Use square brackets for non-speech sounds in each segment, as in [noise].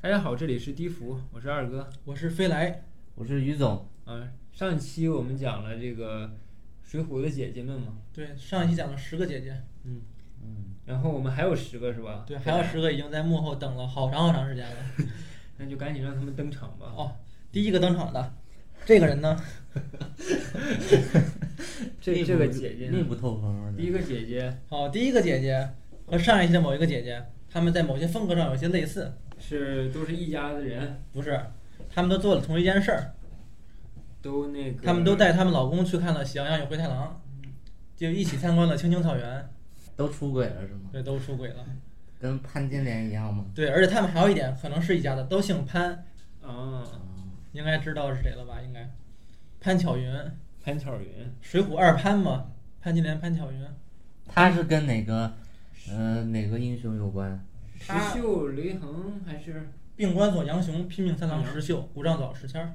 大家好，这里是低福，我是二哥。我是飞来，我是于总，嗯、上一期我们讲了这个水浒的姐姐们嘛，对，上一期讲了十个姐姐，嗯，嗯，然后我们还有十个是吧？对，还有十个已经在幕后等了好长好长时间了。[laughs] 那就赶紧让他们登场吧。哦，第一个登场的这个人呢，[laughs] 这这个姐姐密呢，不透风的。第一个姐姐好，第一个姐姐和上一期的某一个姐姐，她们在某些风格上有些类似，是都是一家子人，不是？他们都做了同一件事儿，都那个，他们都带他们老公去看了《喜羊羊与灰太狼》，就一起参观了青青草原，都出轨了是吗？对，都出轨了。跟潘金莲一样吗？对，而且他们还有一点，可能是一家的，都姓潘，啊，嗯，应该知道是谁了吧？应该，潘巧云，潘巧云，水浒二潘嘛，潘金莲、潘巧云。他是跟哪个呃哪个英雄有关？石秀、雷横还是病关索杨雄、拼命三郎石秀、古丈早石谦儿，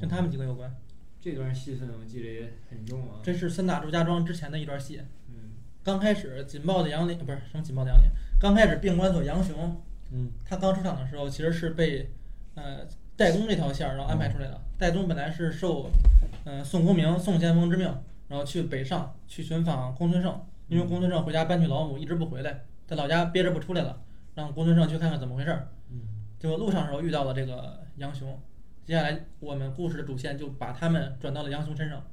跟他们几个有关。这段戏份我记得也很重啊。这是三打祝家庄之前的一段戏。嗯刚开始紧抱的杨林不是什么紧抱的杨林，刚开始病关索杨雄，嗯他刚出场的时候其实是被呃戴宗这条线儿然后安排出来的。戴宗本来是受呃宋公明宋先锋之命，然后去北上去寻访公孙胜，因为公孙胜回家搬去老母一直不回来，在老家憋着不出来了，让公孙胜去看看怎么回事儿。嗯结果路上的时候遇到了这个杨雄，接下来我们故事的主线就把他们转到了杨雄身上，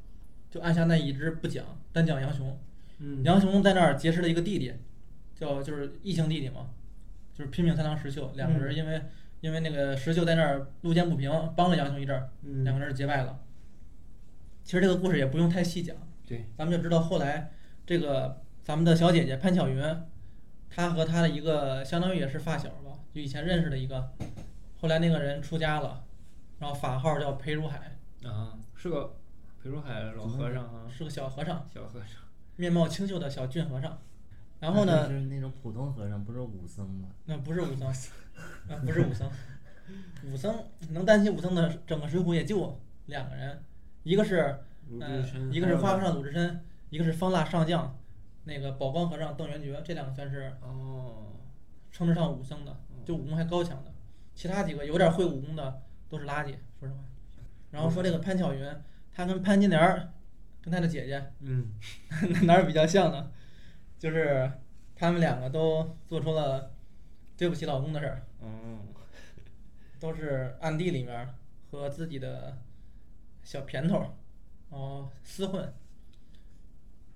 就按下那一支不讲，单讲杨雄。嗯，杨雄在那儿结识了一个弟弟，叫就是异姓弟弟嘛，就是拼命三郎石秀，两个人因为、因为那个石秀在那儿路见不平，帮了杨雄一阵儿，嗯两个人结拜了。其实这个故事也不用太细讲，对，咱们就知道后来这个咱们的小姐姐潘巧云，她和他的一个相当于也是发小吧，就以前认识的一个，后来那个人出家了，然后法号叫裴如海，啊，是个裴如海老和尚啊，是个小和尚，小和尚。面貌清秀的小俊和尚。然后呢，就是那种普通和尚，不是武僧吗？那不是武僧，[laughs] 那不是武僧，武僧能担起武僧的整个水浒也就两个人，一个是鲁呃智深，一个是花和尚鲁智深，一个是方腊上将那个宝光和尚邓元觉，这两个算是哦，称得上武僧的，就武功还高强的，其他几个有点会武功的都是垃圾，说实话。然后说这个潘巧云，她跟潘金莲儿，跟她的姐姐嗯 [laughs] 哪儿比较像呢？就是他们两个都做出了对不起老公的事儿，嗯，都是暗地里面儿和自己的小姘头儿，然后厮混。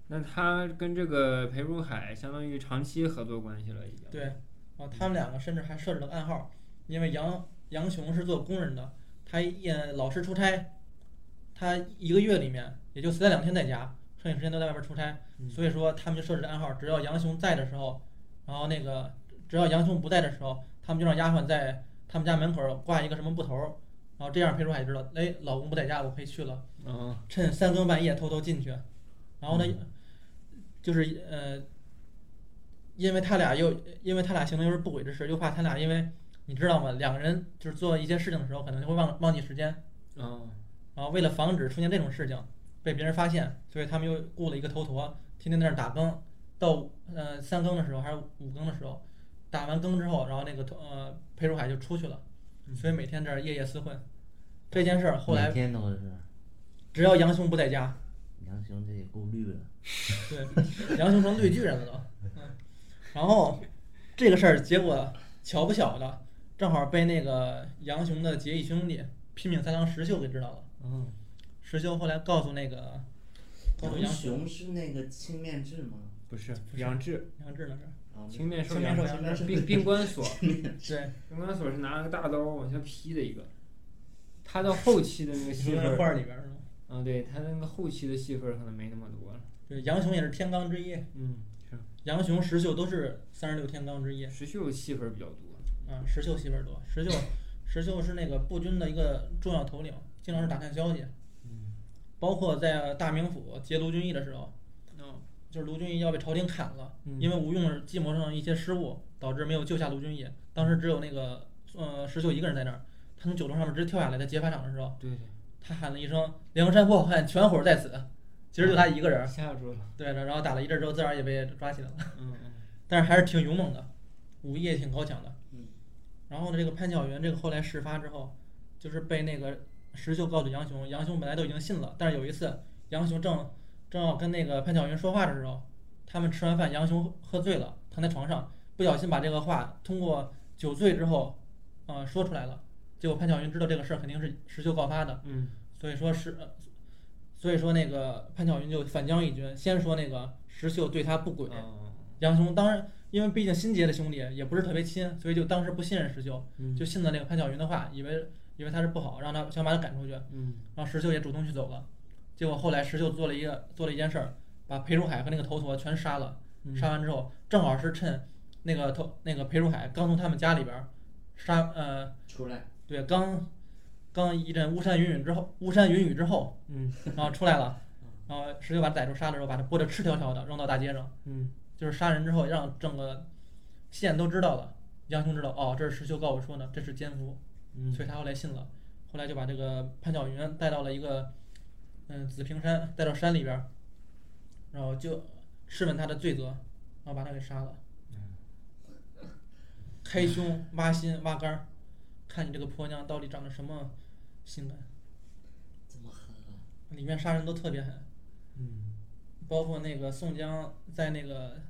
那他跟这个裴如海相当于长期合作关系了，已经。对，啊他们两个甚至还设置了个暗号，因为杨杨雄是做工人的，他也老是出差，他一个月里面也就三两天在家，剩下时间都在外边出差，嗯所以说他们就设置暗号，只要杨雄在的时候，然后那个只要杨雄不在的时候，他们就让丫鬟在他们家门口挂一个什么布头儿，然后这样裴如海知道，哎，老公不在家，我可以去了。嗯趁三更半夜偷偷进去，然后呢，就是呃，因为他俩又因为他俩行动又是不轨之事，又怕他俩因为你知道吗？两个人就是做一些事情的时候，可能就会忘忘记时间，嗯然后为了防止出现这种事情被别人发现，所以他们又雇了一个头陀，天天在那儿打更，到呃三更的时候还是五更的时候，打完更之后，然后那个头呃裴如海就出去了，所以每天这儿夜夜厮混。这件事儿后来每天都是。只要杨雄不在家，杨雄这也够绿了。对，杨雄成绿巨人了都。嗯，然后这个事儿结果巧不巧的，正好被那个杨雄的结义兄弟拼命三郎石秀给知道了。嗯，石秀后来告诉那个，告诉杨杨雄，是那个青面志吗？不是杨志，杨志那是啊，青面兽青面兽杨杨志志，兵兵关锁，对，兵关锁是拿了个大刀往下劈的一个。他到后期的那个你戏份儿，里边儿是吗？嗯，对他那个后期的戏份儿可能没那么多了。对，杨雄也是天罡之一，嗯，是杨雄、石秀都是三十六天罡之一。石秀戏份儿比较多。啊，石秀戏份儿多，石秀，石秀是那个步军的一个重要头领，经常是打探消息。嗯，包括在大名府劫卢俊义的时候，嗯，就是卢俊义要被朝廷砍了，嗯因为吴用计谋上一些失误，导致没有救下卢俊义。当时只有那个呃石秀一个人在那儿，他从九龙上面直接跳下来，在劫法场的时候，对对，他喊了一声“梁山泊好汉全伙在此”，其实就他一个人。吓住了。对，然后打了一阵之后，自然也被抓起来了，嗯嗯 [laughs] 但是还是挺勇猛的，武艺也挺高强的。嗯然后呢，这个潘巧云这个后来事发之后，就是被那个石秀告诉杨雄，杨雄本来都已经信了，但是有一次杨雄正正要跟那个潘巧云说话的时候，他们吃完饭，杨雄喝醉了，躺在床上，不小心把这个话通过酒醉之后，呃说出来了。结果潘巧云知道这个事儿肯定是石秀告发的，嗯。所以说是，呃所以说那个潘巧云就反将一军，先说那个石秀对他不轨，哦。杨雄当然因为毕竟新结的兄弟也不是特别亲，所以就当时不信任石秀，嗯。就信了那个潘巧云的话，以为以为他是不好，让他想把他赶出去，嗯。然后石秀也主动去走了，结果后来石秀做了一个做了一件事儿，把裴如海和那个头陀全杀了，嗯。杀完之后正好是趁那个头那个裴如海刚从他们家里边儿杀呃出来，对刚刚一阵巫山云雨之后巫山云雨之后，嗯然后出来了，然后石秀把他逮住杀了之后，把他剥得赤条条的扔到大街上。嗯就是杀人之后让整个县都知道了，杨雄知道哦，这是石秀告我说呢，这是奸夫，嗯所以他后来信了，后来就把这个潘巧云带到了一个嗯紫平山，带到山里边，然后就质问他的罪责，然后把他给杀了，开胸挖心挖肝儿，看你这个婆娘到底长得什么性感，这么狠啊！里面杀人都特别狠。嗯包括那个宋江在那个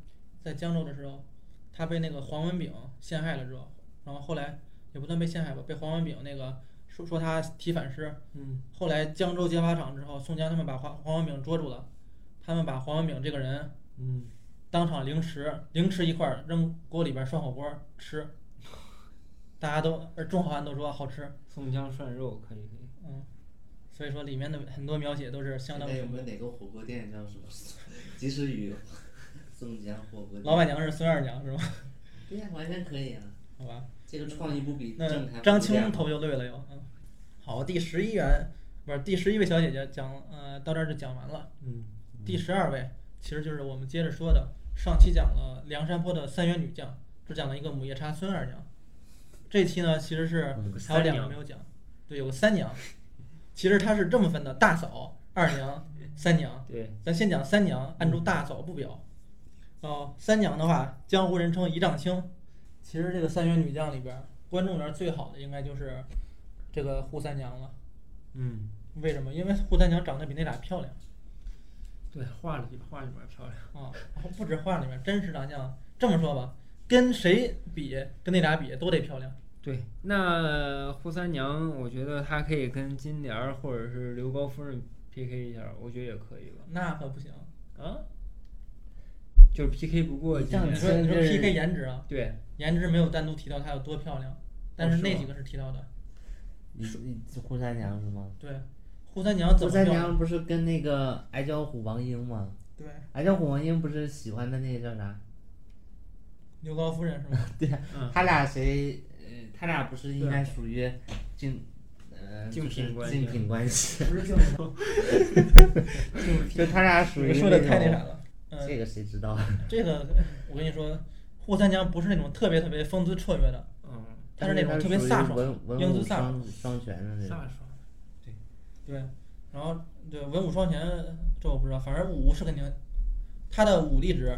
在江州的时候，他被那个黄文炳陷害了之后，然后后来也不算被陷害吧，被黄文炳那个说说他提反诗。嗯后来江州劫法场之后，宋江他们把黄黄文炳捉住了，他们把黄文炳这个人嗯当场凌迟，凌迟一块儿扔锅里边涮火锅儿吃，大家都而众好汉都说好吃，宋江涮肉可以可以。嗯，所以说里面的很多描写都是相当现在有没有哪个火锅店叫什么？及时雨宋江火锅店。老板娘是孙二娘是吗？对呀，完全可以啊！好吧。这个创意不比那正台张青头就对了又，嗯，好，第十一员不是第十一位小姐姐讲，呃，到这儿就讲完了。嗯第十二位其实就是我们接着说的，上期讲了梁山泊的三员女将，只讲了一个母夜叉孙二娘。这期呢其实是嗯还有两个没有讲，对，有个三娘，其实它是这么分的：大嫂、二娘、三娘。对，咱先讲三娘，按住大嫂不表。哦，三娘的话，江湖人称一丈青。其实这个三员女将里边儿，观众缘最好的应该就是这个扈三娘了。嗯为什么？因为扈三娘长得比那俩漂亮对，画里画里边漂亮。啊，然后不止画里面，真实长相。这么说吧，跟谁比，跟那俩比都得漂亮。对，那扈三娘，我觉得她可以跟金莲儿或者是刘高夫人 PK 一下，我觉得也可以吧。那可不行，啊？就是 PK 不过你这样金莲。你说你说 PK 颜值啊，对，颜值没有单独提到她有多漂亮，但是那几个是提到的。你说你扈三娘是吗？对，扈三娘怎扈三么漂亮？娘不是跟那个矮脚虎王英吗？对，矮脚虎王英不是喜欢的那个叫啥？刘高夫人是吗？[laughs] 对呀、嗯他俩谁？呃，他俩不是应该属于竞，呃，竞品关系竞品关系？不是竞品 [laughs] 就他俩属于说的太那啥了。嗯，这个谁知道？[laughs] 这个我跟你说，扈三娘不是那种特别特别风姿绰约的，嗯，她是那种特别飒爽、英姿飒爽。双双全的那种。飒爽。对，然后对文武双全，这我不知道，反正武是肯定，他的武力值，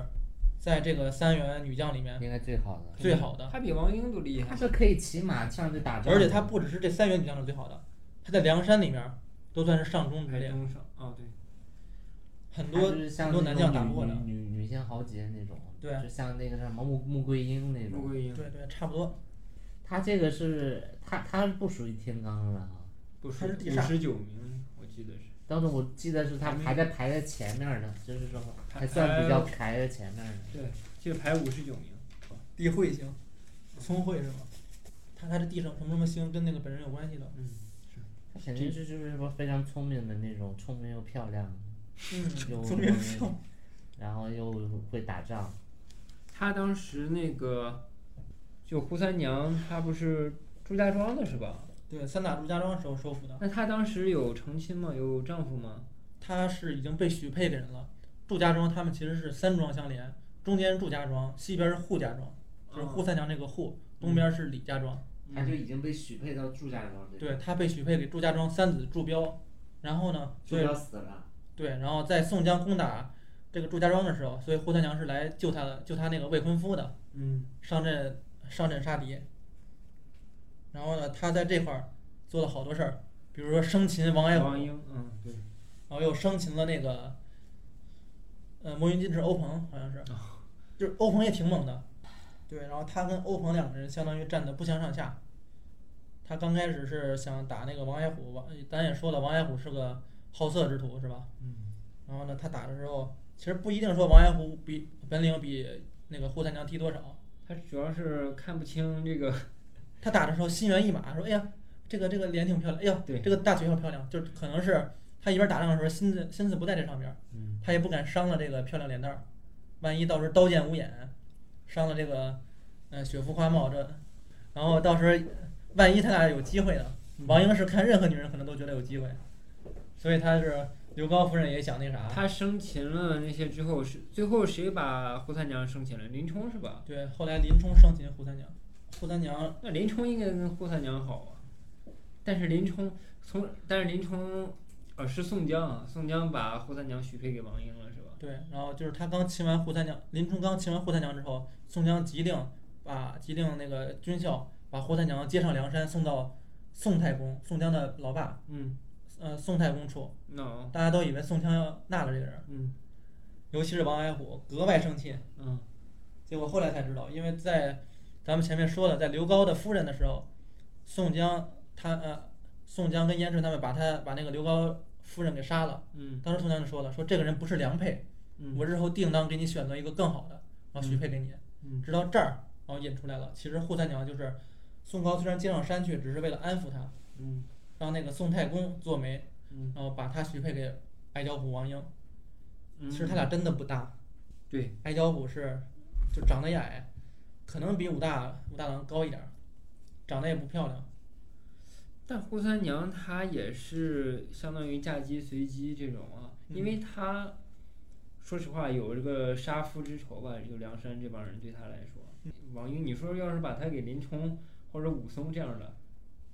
在这个三员女将里面应该最好的。最好的，她比王英都厉害。她是可以骑马上去打仗的，而且她不只是这三员女将是最好的，她在梁山里面都算是上中之列，中上。哦，对。很多就是像很多男将打不过的。女女女性豪杰那种，对就像那个什么穆穆桂英那种。穆桂英对对，差不多。她这个是她她不属于天罡了啊。不她是第十九名，我记得是。当时我记得是他排在排在前面的，就是说还算比较排在前面的。对，记得排五十九名。地慧星，聪慧是吗？他他的地上什么什么星跟那个本人有关系的。嗯，他肯定是就是说非常聪明的那种，聪明又漂亮，嗯，又聪明漂亮。然后又会打仗。他当时那个，就胡三娘，她不是朱家庄的是吧？对，三打祝家庄时候收服的。那她当时有成亲吗？有丈夫吗？她是已经被许配给人了。祝家庄他们其实是三庄相连，中间是祝家庄，西边是扈家庄，就是扈三娘那个扈，东边是李家庄。他就已经被许配到祝家庄这对，她被许配给祝家庄三子祝彪，然后呢，所以要死了。对，然后在宋江攻打这个祝家庄的时候，所以扈三娘是来救他的，救他那个未婚夫的，嗯，上阵上阵杀敌。然后呢，他在这块儿做了好多事儿，比如说生擒王矮虎，王英，嗯，对，然后又生擒了那个，呃，魔云金翅欧鹏，好像是，就是欧鹏也挺猛的，对，然后他跟欧鹏两个人相当于站的不相上下。他刚开始是想打那个王矮虎，王咱也说了，王矮虎是个好色之徒，是吧？嗯，然后呢，他打的时候，其实不一定说王矮虎比本领比那个扈三娘低多少，他主要是看不清这个，他打的时候心猿意马，说：“哎呀，这个这个脸挺漂亮，哎呀，对这个大腿好漂亮。”就是可能是他一边打仗的时候心思心思不在这上边他也不敢伤了这个漂亮脸蛋儿，万一到时候刀剑无眼，伤了这个呃雪肤花貌这，然后到时候万一他俩有机会呢？王英是看任何女人可能都觉得有机会，所以他是刘高夫人也想那啥，他生擒了那些之后是最后谁把胡三娘生擒了？林冲是吧？对，后来林冲生擒胡三娘，扈三娘那林冲应该跟扈三娘好啊，但是林冲从但是林冲，呃是宋江啊，宋江把扈三娘许配给王英了是吧？对，然后就是他刚擒完扈三娘，林冲刚擒完扈三娘之后，宋江急令把急令那个军校把扈三娘接上梁山，送到宋太公，宋江的老爸，嗯，呃，宋太公处。那大家都以为宋江要纳了这个人，嗯尤其是王矮虎格外生气。嗯结果后来才知道，因为在咱们前面说了，在刘高的夫人的时候，宋江他呃，宋江跟燕顺他们把他把那个刘高夫人给杀了。嗯当时宋江就说了，说这个人不是良配，嗯，我日后定当给你选择一个更好的，然后许配给你。嗯直到这儿，然后引出来了，其实扈三娘就是宋高虽然接上山去，只是为了安抚他，嗯让那个宋太公做媒，嗯然后把他许配给矮脚虎王英。嗯，其实他俩真的不搭，对，矮脚虎是就长得也矮，可能比武大武大郎高一点儿，长得也不漂亮。但扈三娘她也是相当于嫁鸡随鸡这种啊，因为她说实话有这个杀夫之仇吧，就梁山这帮人对她来说，王英，你说要是把她给林冲或者武松这样的，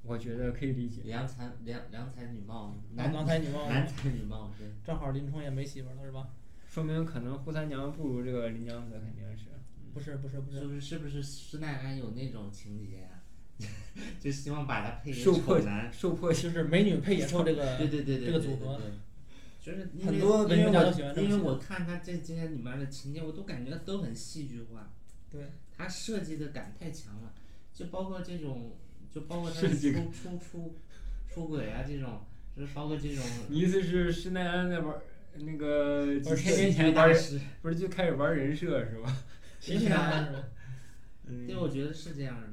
我觉得可以理解。良才良良才女貌，男郎才女貌，[laughs] 男才女貌，对，正好林冲也没媳妇了是吧？说明可能扈三娘不如这个林娘子，肯定是。不是不是不是，是不是是不是施耐庵有那种情节呀、[laughs] 就希望把他配给受男，受迫就是美女配野兽这个 [laughs] 对对对对，这个组合，就是因很为因为我都喜欢这么写因为我看他这这些里面的情节，我都感觉都很戏剧化，对，他设计的感太强了，就包括这种，就包括他出出出出轨啊这种，就是包括这种你意思是施耐庵在玩儿那个几不是千年前玩儿，大师，不是就开始玩人设是吧？喜剧大师是吧？嗯对，我觉得是这样的。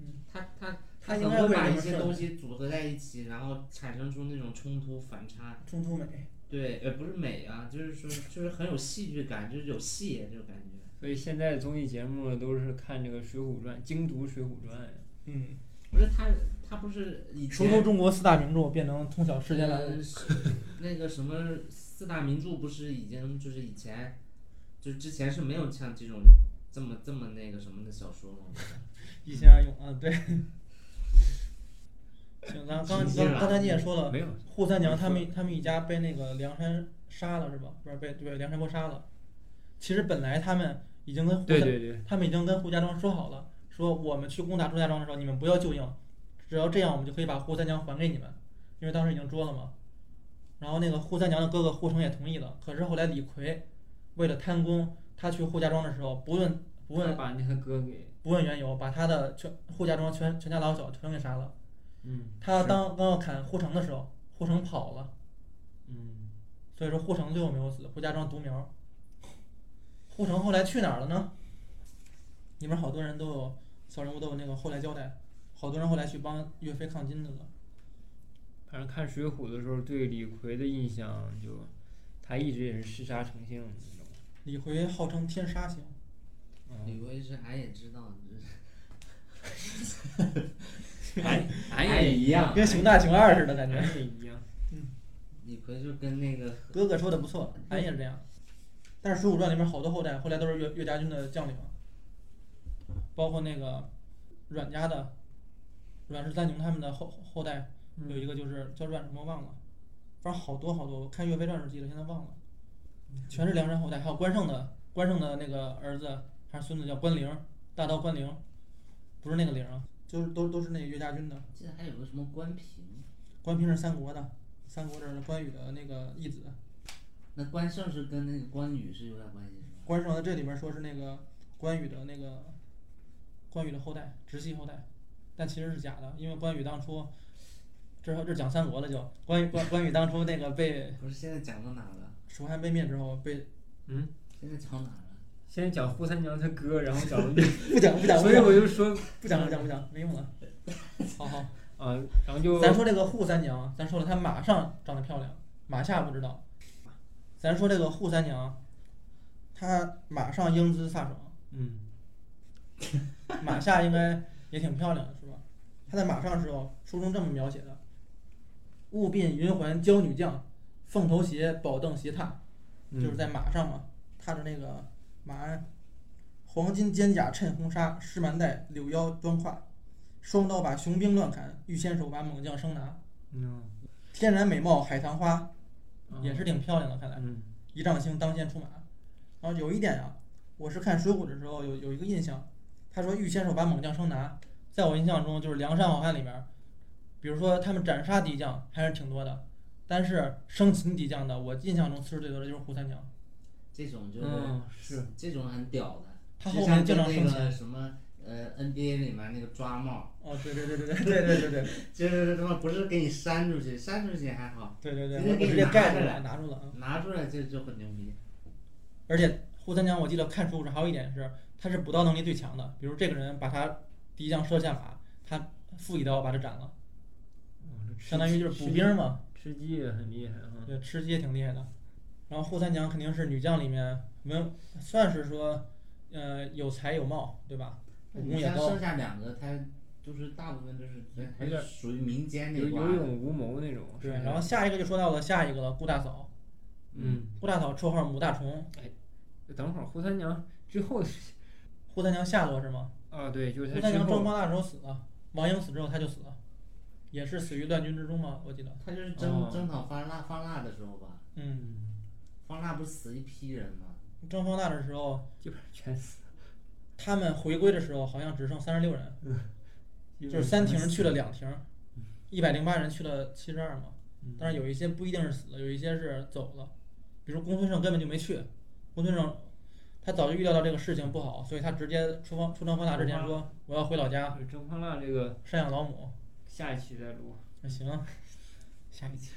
嗯，他他他应该会把一些东西组合在一起，然后产生出那种冲突反差。冲突美。对，呃，不是美啊，就是说，就是很有戏剧感，就是有戏这种感觉。所以现在综艺节目都是看这个《水浒传》，精读《水浒传》。嗯，不是他，他不是以熟前读中国四大名著，变成通晓世间来呃是那个什么四大名著，不是已经就是以前，就是之前是没有像这种这么这么那个什么的小说吗？[laughs] 一心二用啊，对。行，咱刚 [laughs] 刚刚才你也说了，没有，扈三娘他们他们一家被那个梁山杀了是吧？不是被对梁山伯杀了。其实本来他们已经跟扈三对对对，他们已经跟扈家庄说好了，说我们去攻打朱家庄的时候，你们不要救应，只要这样，我们就可以把扈三娘还给你们，因为当时已经捉了嘛。然后那个扈三娘的哥哥扈成也同意了，可是后来李逵为了贪功，他去扈家庄的时候，不问不问把那个哥给，不问缘由，把他的全扈家庄全全家老小全给杀了。嗯，他当刚要砍扈城的时候，扈城跑了，嗯，所以说扈城最后没有死，扈家庄独苗。扈城后来去哪儿了呢？里面好多人都有小人物都有那个后来交代，好多人后来去帮岳飞抗金的了。反正看《水浒》的时候，对李逵的印象就，他一直也是嗜杀成性。李逵号称天杀星，李嗯，逵是俺也知道，这是 [laughs] 俺俺 [laughs] 俺也一样跟熊大熊二似的感觉。俺也一样。李逵就跟那个哥哥说的不错，俺也是这样。但是《水浒传》里面好多后代，后来都是岳岳家军的将领，包括那个阮家的阮氏三雄他们的后后代，有一个就是叫阮什么忘了，反正好多好多，我看《岳飞传》时记得，现在忘了，全是梁山后代，还有关胜的关胜的那个儿子还是孙子叫关灵，大刀关灵，不是那个灵啊，就是都都是那个岳家军的。记得还有个什么关平，关平是三国的，三国这儿的关羽的那个义子。那关胜是跟那个关羽是有点关系？关胜在这里面说是那个关羽的那个关羽的后代，直系后代，但其实是假的，因为关羽当初，这这讲三国了就关羽关关羽当初那个被不是现在讲到哪了？蜀汉被灭之后被嗯，现在讲到哪了？现在讲扈三娘她哥，然后讲了 [laughs] 不讲不讲不所以讲我就说不讲不讲不讲没用了。[laughs] 好好，啊，然后就咱说这个扈三娘，咱说了她马上长得漂亮，马下不知道。咱说这个扈三娘，她马上英姿飒爽，嗯马下应该也挺漂亮的，是吧？她在马上的时候，书中这么描写的：雾鬓云环娇女将，凤头鞋，宝凳斜踏，嗯就是在马上嘛，踏着那个马鞍，黄金肩甲衬红纱，狮蛮带柳腰端胯，双刀把雄兵乱砍，玉仙手把猛将生拿。嗯天然美貌海棠花，嗯也是挺漂亮的，看来嗯一丈青当先出马。然后有一点啊，我是看《水浒》的时候有有一个印象，他说玉仙手把猛将生拿，在我印象中就是梁山好汉里面，比如说他们斩杀敌将还是挺多的，但是生擒敌将的，我印象中次数最多的就是胡三娘，这种就是、嗯是这种很屌的，他后面经常跟那。个什么呃 NBA 里面那个抓帽，哦，对对对对对对对对对 [laughs] 就是他妈不是给你扇出去，扇出去还好，对对对，直接给你盖住了，拿住了啊！拿出来就就很牛逼。而且胡三娘，我记得看书时还有一点是，他是补刀能力最强的。比如这个人把他敌将射下马，他负一刀把他斩了，嗯相当于就是补兵嘛。吃鸡也很厉害哈。对，吃鸡也挺厉害的。然后扈三娘肯定是女将里面文，算是说，呃，有才有貌，对吧？武功也高剩。下两个，他就是大部分都是还有点是属于民间那有挂的。有勇无谋那种。对，然后下一个就说到了下一个了，顾大嫂。嗯，顾大嫂绰号母大虫，哎等会儿扈三娘之后 [laughs] 扈三娘下落是吗？啊，对，就是扈三娘撞方腊的时候死了，王英死之后她就死了，也是死于乱军之中嘛，我记得。他就是征、哦。征讨方腊方腊的时候吧，嗯，方腊不是死一批人吗？征方腊的时候，基本上全死，他们回归的时候好像只剩三十六人，就就是三亭去了两亭，一百零八人去了七十二嘛。但是有一些不一定是死了，有一些是走了，比如公孙胜根本就没去，公孙胜他早就预料到这个事情不好，所以他直接出方出征方腊之前说我要回老家就是征方腊这个赡养老母。下一期再录。那行，下一期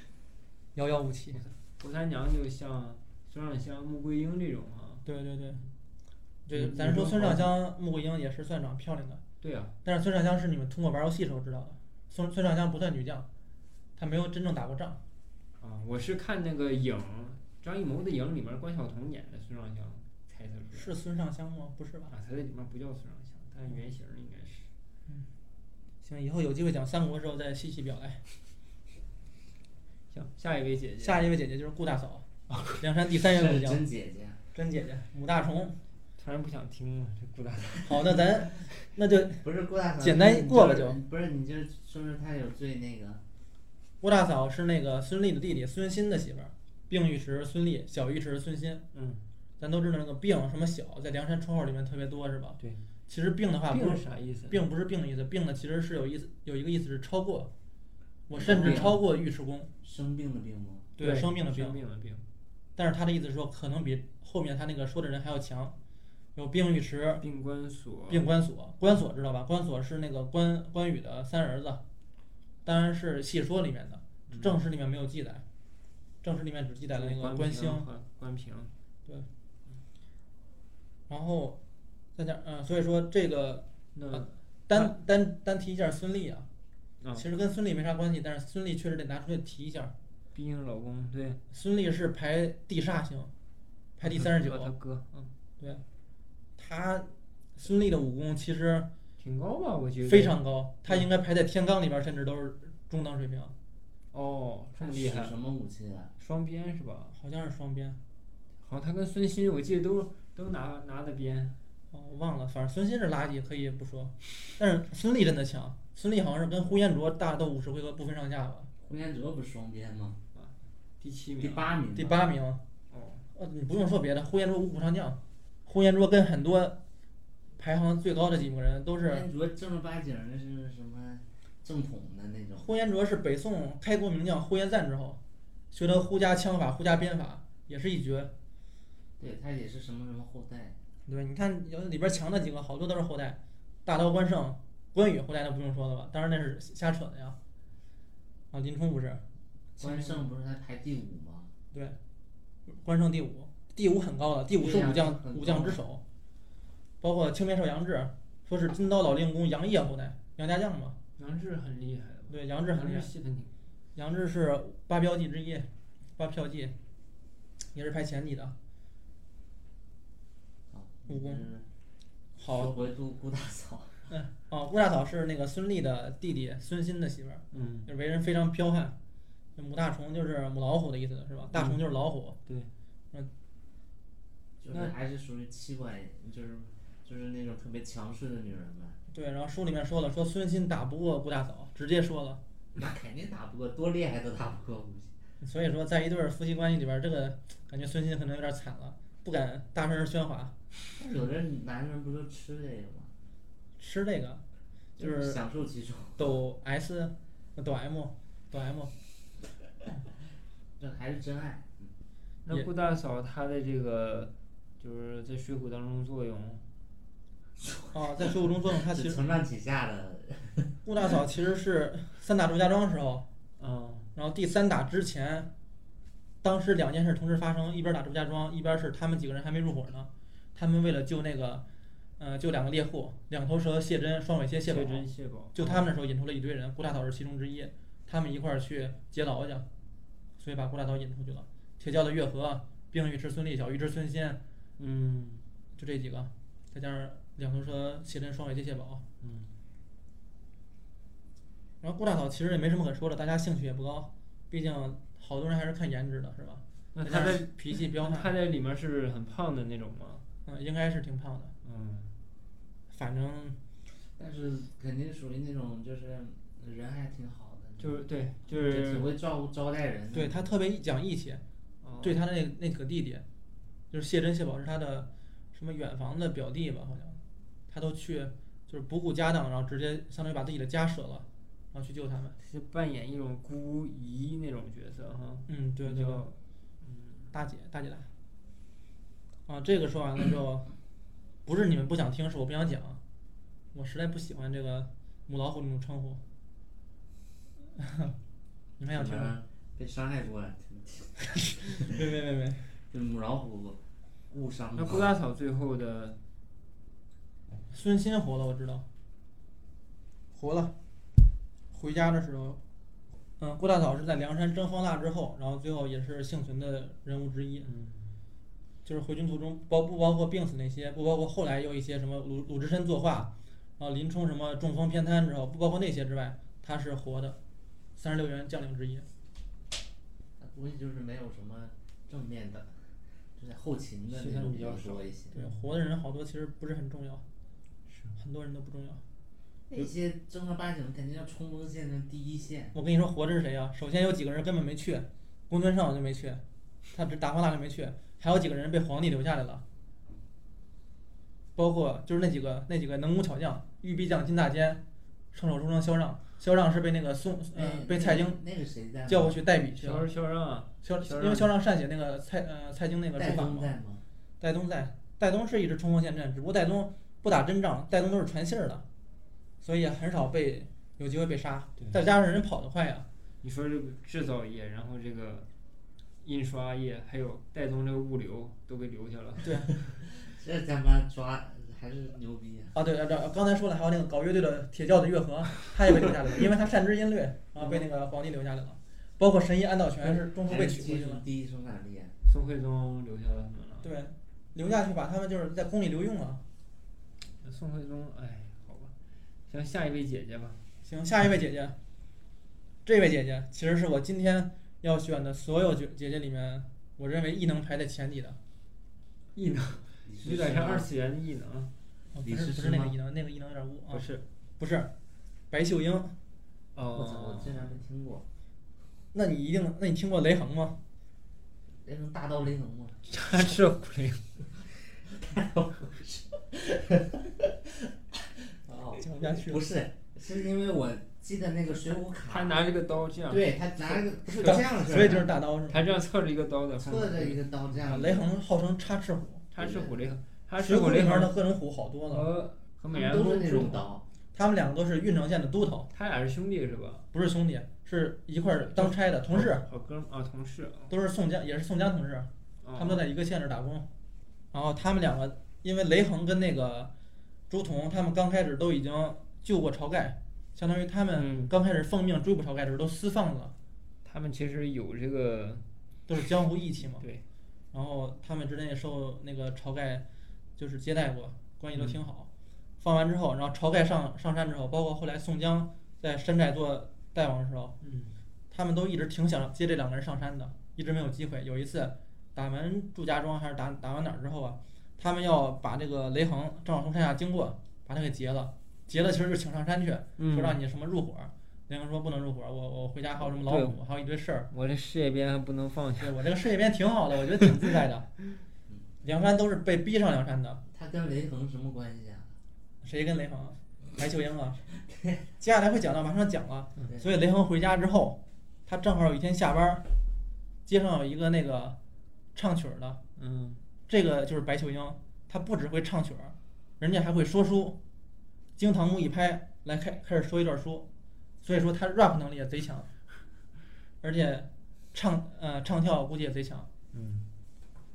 遥遥无期。扈三娘就像孙尚香、穆桂英这种啊。对对对，对，嗯咱说孙尚香、穆桂英也是算长漂亮的，对啊，但是孙尚香是你们通过玩游戏时候知道的，孙孙尚香不算女将，她没有真正打过仗。啊，我是看那个影，张艺谋的影里面关晓彤演的孙尚香，猜测出来。是孙尚香吗？不是吧？啊，他在里面不叫孙尚香，但原型。行，以后有机会讲三国的时候再细细表来。[laughs] 行，下一位姐姐。下一位姐姐就是顾大嫂，梁山第三员武是将，真姐姐，真姐姐母大虫。突然不想听了，这顾大嫂。好，那咱 [laughs] 那就不是顾大嫂。简单过了就不是，你就说说他有最那个，顾大嫂是那个孙俪的弟弟孙欣的媳妇儿，并尉迟孙俪，小尉迟孙欣。嗯，咱都知道那个病什么小，在梁山绰号里面特别多，是吧？对。其实病的话不是是啥意思？并不是病的意思，病的其实是有意思，有一个意思是超过，我甚至超过尉迟恭，生病的病吗？对，生病的病生。病的病。但是他的意思是说，可能比后面他那个说的人还要强，有病尉迟、病关索。病关索，关索知道吧？关索是那个关关羽的三儿子，当然是戏说里面的，嗯正史里面没有记载，正史里面只记载了那个关关兴。和关平。对然后再讲，嗯、所以说这个那单单单提一下孙俪啊，啊，其实跟孙俪没啥关系，但是孙俪确实得拿出去提一下。毕竟老公对。孙俪是排地煞星，排第三十九 [laughs] 他九，哥，嗯，对。他孙俪的武功其实挺高吧？我觉得。非。常高，他应该排在天罡里边，甚至都是中等水平，哦，这么厉害。什么武器啊？双鞭是吧？好像是双鞭。好像他跟孙鑫，我记得都都拿拿的鞭。哦，我忘了，反正孙鑫是垃圾，可以不说。但是孙俪真的强，孙俪好像是跟呼延灼大斗五十回合不分上下吧，呼延灼不是双鞭吗？第七名。第。八名。第八名。哦。呃，你不用说别的，呼延灼五虎上将，呼延灼跟很多排行最高的几个人都是安卓正儿八经的是什么正统的那种，呼延灼是北宋开国名将呼延赞之后，学的呼家枪法、呼家鞭法，也是一绝。对他也是什么什么后代，对，你看有里边强的几个，好多都是后代，大刀关胜、关羽后代那不用说了吧？当然那是瞎扯的呀。啊，林冲不是，关胜不是还排第五吗？对，关胜第五，第五很高了，第五是武将很武将之首，包括青面兽杨志，说是金刀老令公杨业后代，杨家将嘛。杨志很厉害的，对，杨志很厉害杨志是八标记之一，八票记，也是排前几的。好，武功嗯好说回顾顾大嫂，嗯哦，顾大嫂是那个孙俪的弟弟孙欣的媳妇儿，嗯，就为人非常彪悍。母大虫就是母老虎的意思是吧？大虫就是老虎。就是还是属于妻管，就是就是那种特别强势的女人吧。对，然后书里面说了，说孙鑫打不过顾大嫂，直接说了。那肯定打不过，多厉害都打不过。所以说，在一对儿夫妻关系里边儿，这个感觉孙鑫可能有点惨了，不敢大声喧哗。有的男人不都吃这个吗？吃这个就是享受其中，抖 S，抖 M，抖 M。[laughs] 这还是真爱。那顾大嫂她的这个就是在《水浒》当中作用，哦，在水浒中作用，她 [laughs] 其实承上启下的，顾大嫂其实是三打祝家庄时候，嗯，然后第三打之前，当时两件事同时发生，一边打祝家庄，一边是他们几个人还没入伙呢，他们为了救那个，呃，救两个猎户，两头蛇谢真、双尾蝎谢宝，就他们那时候引出了一堆人，顾大嫂是其中之一，他们一块儿去劫牢去，所以把顾大嫂引出去了。铁教的月河、冰玉之孙俪、小玉之孙仙，嗯就这几个，再加上两头蛇谢真、双尾蝎谢宝。嗯，然后顾大嫂其实也没什么可说的，大家兴趣也不高，毕竟好多人还是看颜值的，是吧？那他在再加上脾气彪悍，他在里面是很胖的那种吗？嗯，应该是挺胖的，嗯，反正但是肯定属于那种就是人还挺好的，就是对，就就是挺会照顾招待人的。对他特别讲义气，哦对他的那那个弟弟，就是谢珍、谢宝是他的什么远房的表弟吧，好像，他都去就是不顾家当，然后直接相当于把自己的家舍了，然后去救他们。是扮演一种姑姨那种角色哈，嗯，对对，嗯大姐大姐大。啊，这个说完了之后，不是你们不想听，是我不想讲，我实在不喜欢这个母老虎这种称呼。[laughs] 你们还想听吗？被伤害过，[laughs] 没没没没，就母老虎误伤那顾大嫂最后的孙鑫活了，我知道，活了。回家的时候，嗯，顾大嫂是在梁山征方腊之后，然后最后也是幸存的人物之一。嗯就是回军途中包不包括病死那些，不包括后来又一些什么鲁鲁智深作画，然后林冲什么中风偏瘫之后，不包括那些之外，他是活的，三十六员将领之一。他估计就是没有什么正面的，就在后勤的戏那种比较较多一些。对，活的人好多其实不是很重要，很多人都不重要。那些正儿八经肯定要冲锋陷阵第一线。我跟你说，活着是谁呀、首先有几个人根本没去，公孙胜就没去，他这打方腊就没去，还有几个人被皇帝留下来了，包括就是那几个那几个能工巧匠，玉臂匠金大坚，圣手书生萧让，萧让是被那个宋哎呃被蔡京那个谁在？叫过去代笔去萧了，萧让啊，萧萧因为萧让善写那个蔡呃蔡京那个书法嘛，宗在吗？戴宗在，戴宗是一直冲锋陷阵，只不过戴宗不打真仗，戴宗都是传信儿的，所以很少被有机会被杀，再加上人跑得快呀。你说这个制造业，然后这个印刷业，还有带动这个物流都给留下了。[laughs] [laughs] 对这他妈抓还是牛逼啊！啊，对，啊这刚才说了，还有那个搞乐队的铁教的乐和，他也被留下来了，因为他善知音律，然后被那个皇帝留下来了。包括神医安道全是中途被取过去了，第一生产力啊。宋徽宗留下了他们了。对，留下去把他们就是在宫里留用了。那宋徽宗，哎，行，下一位姐姐吧。行，下一位姐姐，这位姐姐其实是我今天要选的所有姐姐姐里面，我认为异能排在前几的。异能，有点像二次元的异能。哦、不是不是那个异能，那个异能有点污啊不，是，不是，白秀英。我操，哦我，竟然没听过。那你一定，那你听过雷横吗？雷横大刀雷横吗？[laughs] 他 [laughs] 是狐狸。下去了不。是，是因为我记得那个水浒卡，他拿着个刀这样，对他拿了个不是对这样所以就是大刀是吗？他这样侧着一个刀的，侧着一个刀这样。雷横号称插翅虎，插翅虎雷横，他水浒是虎雷横里面的各种虎好多呢，和和美髯公们都是那种，刀，他们两个都是郓城县的都头，他俩是兄弟是吧？不是兄弟，是一块儿当差的同事，好哥们啊，同事啊，都是宋江，也是宋江同事，哦他们都在一个县市打工。然后他们两个，因为雷横跟那个朱仝，他们刚开始都已经救过晁盖，相当于他们嗯刚开始奉命追捕晁盖的时候都私放了，他们其实有这个都是江湖义气嘛。对。然后他们之前也受那个晁盖就是接待过，关系都挺好。放完之后，然后晁盖上上山之后，包括后来宋江在山寨做大王的时候，嗯他们都一直挺想接这两个人上山的，一直没有机会。有一次打完祝家庄还是打打完哪儿之后啊，他们要把这个雷横正好从山下经过，把他给劫了。劫了其实就请上山去，说嗯，让你什么入伙。雷横说不能入伙，我我回家还有什么老对虎，还有一堆事儿。我这事业编还不能放下，对我这个事业编挺好的，我觉得挺自在的。[laughs] 梁山都是被逼上梁山的，他跟雷横什么关系啊？谁跟雷横？白秀英啊。[laughs] 接下来会讲到，马上讲了。所以雷横回家之后，他正好有一天下班儿，街上有一个那个唱曲儿的，嗯这个就是白秀英，她不只会唱曲儿，人家还会说书，经堂木一拍来开开始说一段书，所以说她 rap 能力也贼强，而且唱呃唱跳估计也贼强。嗯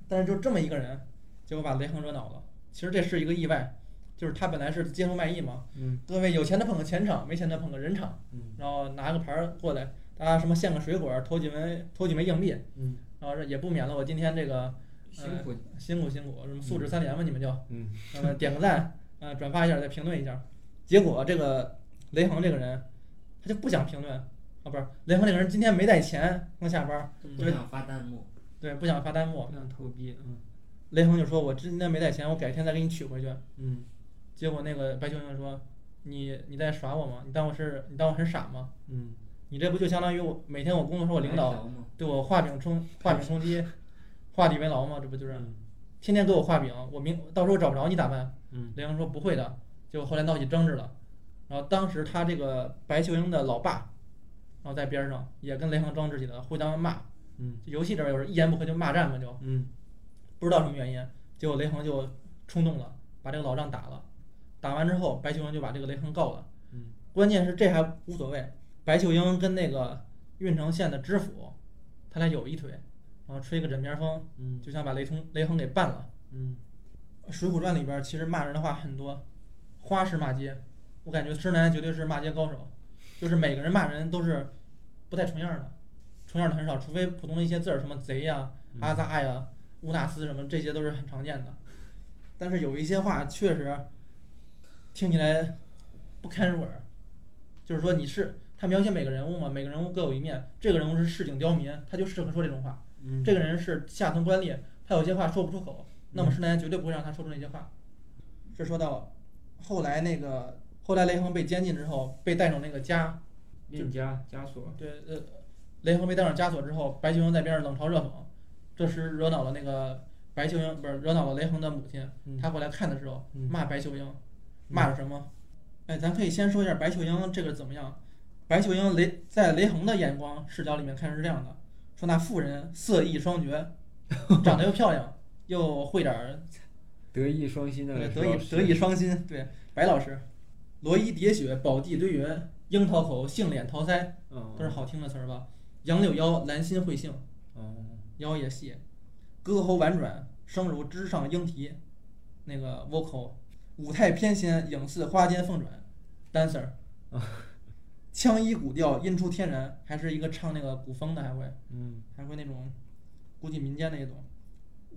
但是就这么一个人，结果把雷横惹恼了。其实这是一个意外，就是他本来是街头卖艺嘛，嗯各位有钱的捧个钱场，没钱的捧个人场，嗯然后拿个牌儿过来，大家什么献个水果儿，投几枚投几枚硬币，嗯，然后这也不免了我今天这个辛苦，辛苦辛苦，什么素质三连嘛，你们就，嗯点个赞，呃，转发一下，再评论一下。结果这个雷恒这个人，他就不想评论，啊，不是雷恒这个人今天没带钱，刚下班儿，不想发弹幕，对，不想发弹幕不。想投币，嗯雷恒就说：“我今天没带钱，我改天再给你取回去。嗯”结果那个白秀英说：“你你在耍我吗？你当我是你当我很傻吗？嗯你这不就相当于我每天我工作时候我领导对我画饼充画饼充饥，画地为牢吗？这不就是嗯天天给我画饼，我明到时候找不着你咋办？”嗯雷横说：“不会的。”结果后来闹起争执了，然后当时他这个白秀英的老爸，然后在边上也跟雷横争执起来了，互相骂。嗯游戏里边有时一言不合就骂战嘛，就嗯不知道什么原因，结果雷横就冲动了，把这个老丈打了。打完之后，白秀英就把这个雷横告了。嗯，关键是这还无所谓，白秀英跟那个郓城县的知府，他俩有一腿，然后吹个枕边风，嗯就想把雷通雷横给办了。嗯《水浒传》里边其实骂人的话很多，花式骂街，我感觉施南绝对是骂街高手，就是每个人骂人都是不带重样的，重样的很少，除非普通的一些字儿，什么贼呀、阿扎呀、乌纳斯什么，这些都是很常见的。但是有一些话确实听起来不堪入耳，就是说你是他描写每个人物嘛，每个人物各有一面，这个人物是市井刁民，他就适合说这种话。嗯，这个人是下层官吏，他有些话说不出口，那么施耐庵绝对不会让他说出那些话。这说到后来那个后来雷横被监禁之后，被带上那个枷，链枷枷锁，对呃，雷横被带上枷锁之后，白秀英在边上冷嘲热讽，这时惹恼了那个白秀英，不是惹恼了雷横的母亲，嗯她过来看的时候嗯骂白秀英，骂了什么？哎，咱可以先说一下白秀英这个怎么样？白秀英雷在雷横的眼光视角里面看是这样的，说那妇人色艺双绝，长得又漂亮，又会点儿 [laughs] 德艺双馨的对，德艺德艺双馨，对，白老师，罗衣叠雪，宝地堆云，樱桃口，杏脸桃腮，嗯都是好听的词儿吧？杨柳腰，兰心蕙杏，哦腰也细，歌喉婉转，声如枝上莺啼，那个 vocal，舞态翩跹，影似花间凤转，dancer，[laughs] 腔衣古调，音出天然，还是一个唱那个古风的，还会嗯还会那种估计民间那种。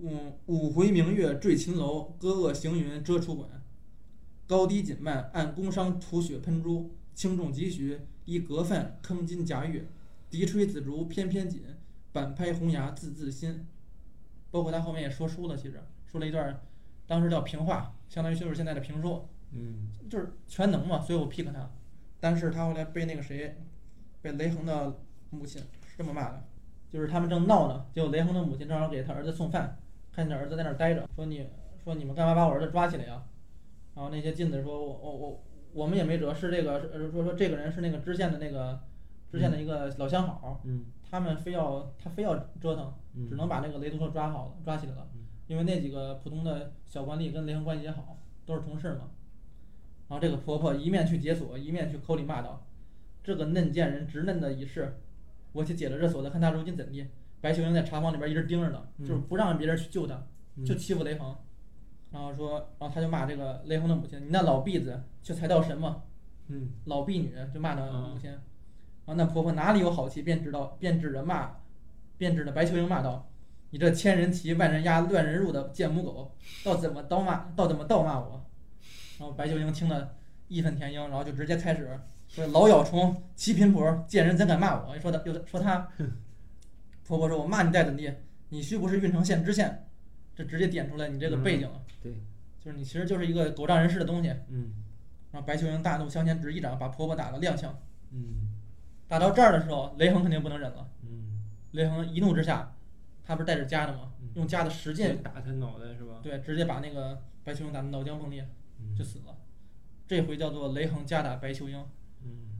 嗯，五回明月坠秦楼，歌恶行云遮楚馆。高低紧慢，按宫商吐血喷珠，轻重急徐，依格范铿金夹玉。笛吹紫竹翩翩紧，板拍红牙字字新。包括他后面也说书了，其实说了一段，当时叫评话，相当于就是现在的评书，嗯就是全能嘛，所以我 pick 他。但是他后来被那个谁，被雷恒的母亲是这么骂的，就是他们正闹呢，结果雷恒的母亲正好给他儿子送饭，看见儿子在那儿待着，说你说你们干嘛把我儿子抓起来呀？然后那些进子说我我我我们也没辙，是这个呃说说这个人是那个知县的那个知县的一个老相好，嗯他们非要他非要折腾，嗯，只能把那个雷图特抓好了，抓起来了嗯。因为那几个普通的小官吏跟雷恒关系也好，都是同事嘛。然后这个婆婆一面去解锁，一面去口里骂道：“这个嫩贱人直嫩的一世，我去解了这锁，子看他如今怎地。”白秀英在茶房里边一直盯着呢，就是不让别人去救他，嗯就欺负雷横。然后说，然后他就骂这个雷横的母亲：“你那老婢子却才到什么？嗯老婢女就骂他啊母亲，然后那婆婆哪里有好气，便知道便指着骂，便指着白秋英骂道：“你这千人骑万人压乱人入的贱母狗，倒怎么倒骂，倒怎么倒骂我？”然后白秀英听了义愤填膺，然后就直接开始说：“老咬虫，奇贫婆，贱人怎敢骂我？”说的又说他，婆婆说：“我骂你再怎地，你须不是郓城县知县？”这直接点出来你这个背景，对，就是你其实就是一个狗仗人势的东西。嗯然后白秀英大怒，向前指一掌，把婆婆打了踉跄。嗯打到这儿的时候，雷横肯定不能忍了。嗯，雷横一怒之下，他不是带着家的吗嗯？用家的使劲，打他脑袋是吧？对，直接把那个白秀英打得脑浆迸裂，嗯就死了。这回叫做雷横加打白秋英。嗯，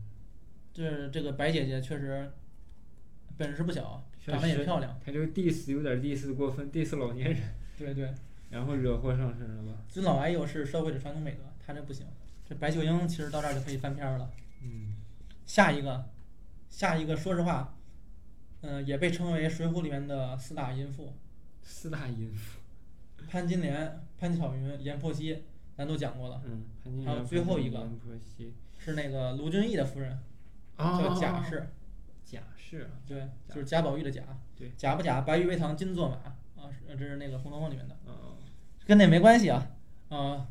这这个白姐姐确实本事不小，确长得也漂亮。她这个 diss 有点 diss 过分，diss 老年人，对对，然后惹祸上身了吧？尊老爱幼是社会的传统美德，她这不行。这白秀英其实到这儿就可以翻篇了。嗯下一个，下一个，说实话，嗯、也被称为《水浒》里面的四大淫妇。四大淫妇，潘金莲、潘巧云、阎婆惜，咱都讲过了，嗯，还有最后一个是那个卢俊义的夫人，啊，叫贾氏，贾氏，对，就是贾宝玉的贾，对，贾不贾，白玉为堂，金作马啊，是这是那个《红楼梦》里面的，嗯跟那没关系啊，啊，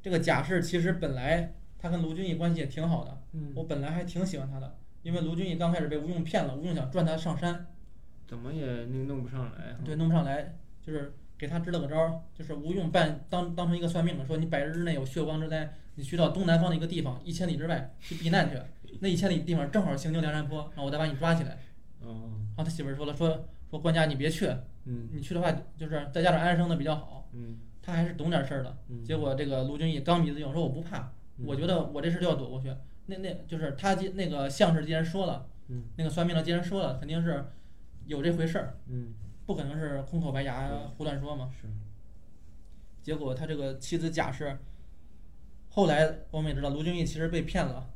这个贾氏其实本来他跟卢俊义关系也挺好的，嗯，我本来还挺喜欢他的，因为卢俊义刚开始被吴用骗了，吴用想赚他上山，怎么也那个弄不上来哈，对，弄不上来，就是给他支了个招儿，就是吴用办当当成一个算命的，说你百日之内有血光之灾，你去到东南方的一个地方，一千里之外去避难去，那一千里地方正好行经梁山坡，然后我再把你抓起来。哦，然后他媳妇儿说了，说说官家你别去，嗯你去的话就是在家里安生的比较好。嗯他还是懂点事儿的。嗯，结果这个卢俊义刚鼻子硬，说我不怕，我觉得我这事就要躲过去。那那就是他既那个相士既然说了，嗯那个算命的既然说了，肯定是有这回事儿，嗯不可能是空口白牙胡乱说嘛。是，结果他这个妻子贾氏，后来我们也知道卢俊义其实被骗了，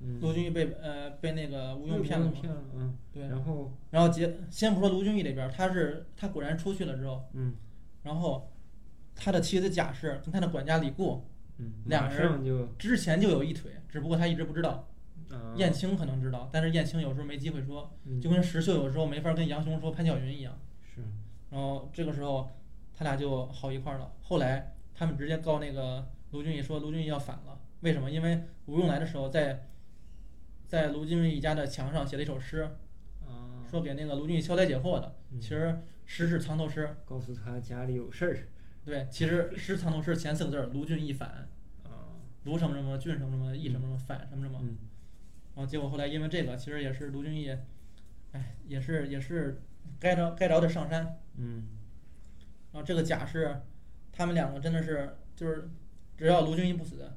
嗯，卢俊义被呃被那个吴用骗了嘛。骗了，嗯，对，然后然后结先不说卢俊义这边，他是他果然出去了之后，嗯然后他的妻子贾氏跟他的管家李固嗯，两个人之前就有一腿，只不过他一直不知道。啊，燕青可能知道，但是燕青有时候没机会说，嗯就跟石秀有时候没法跟杨雄说潘巧云一样。是，然后这个时候他俩就好一块儿了。后来他们直接告那个卢俊义说卢俊义要反了，为什么？因为吴用来的时候在在卢俊义家的墙上写了一首诗，啊，说给那个卢俊义消灾解惑的。嗯其实诗是藏头诗，告诉他家里有事儿对，其实诗藏头诗前四个字儿卢俊义反，啊，卢什么什么，俊什么什么，义什么什么，反什么什么。嗯然后结果后来因为这个，其实也是卢俊义，哎，也是也是该着该着的上山。嗯然后这个贾氏，他们两个真的是就是，只要卢俊义不死，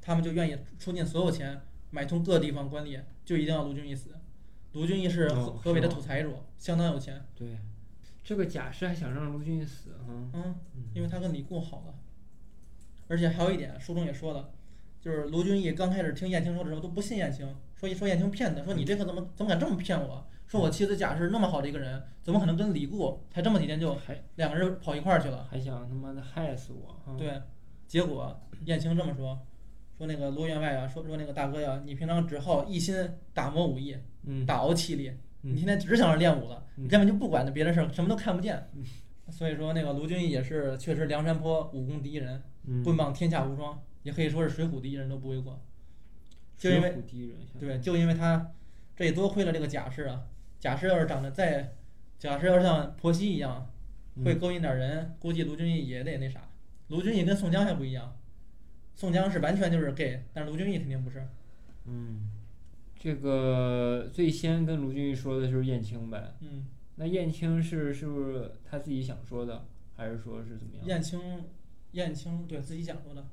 他们就愿意出尽所有钱买通各地方官吏，就一定要卢俊义死。卢俊义是河北的土财主，相当有钱。对，这个贾氏还想让卢俊义死啊，因为他跟李固好了。而且还有一点，书中也说了，就是卢俊义刚开始听燕青说的时候都不信燕青，说一说燕青骗他，说你这个怎么怎么敢这么骗我？说我妻子贾氏那么好的一个人，怎么可能跟李固才这么几天就还两个人跑一块儿去了？还想他妈的害死我哈，对，结果燕青这么说，说那个罗员外啊，说说那个大哥呀，你平常只好一心打磨武艺，嗯打熬气力，嗯你现在只想着练武了，嗯你根本就不管那别的事儿，什么都看不见。所以说，那个卢俊义也是确实梁山泊武功第一人，嗯，棍棒天下无双，也可以说是水浒第一人都不为过。就因为对，就因为他，这也多亏了这个贾氏啊。贾氏要是长得再，假设要是像婆媳一样，会嗯勾引点人，估计卢俊义也得那啥。卢俊义跟宋江还不一样，宋江是完全就是 gay，但是卢俊义肯定不是。嗯，这个最先跟卢俊义说的就是燕青呗，嗯，那燕青是是不是他自己想说的，还是说是怎么样？燕青，燕青对自己想说的。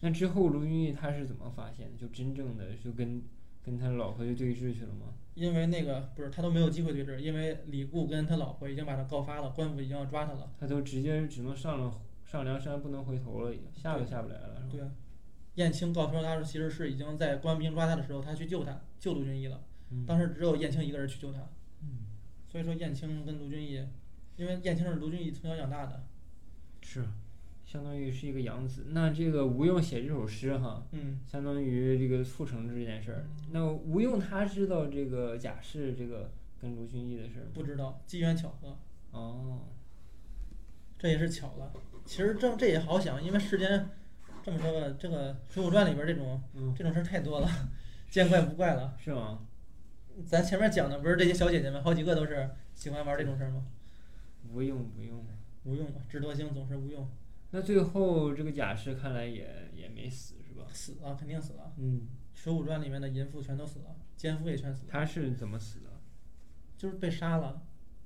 那之后卢俊义他是怎么发现的？就真正的就跟跟他老婆就对峙去了吗？因为那个不是他都没有机会对峙，因为李固跟他老婆已经把他告发了，官府已经要抓他了。他都直接只能上了上梁山，不能回头了，已经下都下不来了。是吧对，燕青告说他说其实是已经在官兵抓他的时候，他去救他，救卢俊义了。嗯当时只有燕青一个人去救他，嗯，所以说燕青跟卢俊义，因为燕青是卢俊义从小养大的，是，相当于是一个养子。那这个吴用写这首诗哈，嗯，相当于这个促成这件事儿。那吴用他知道这个贾氏这个跟卢俊义的事儿吗？不知道机缘巧合，哦，这也是巧了。其实这这也好想，因为世间这么说吧，这个《水浒传》里边这种嗯，这种事儿太多了，见怪不怪了。是吗？咱前面讲的不是这些小姐姐们，好几个都是喜欢玩这种事儿吗？吴用吴用。吴用嘛，智多星总是吴用，那最后这个贾氏看来也也没死是吧？死了肯定死了。嗯，《水浒传》里面的淫妇全都死了，奸夫也全死了，他是怎么死的？就是被杀了。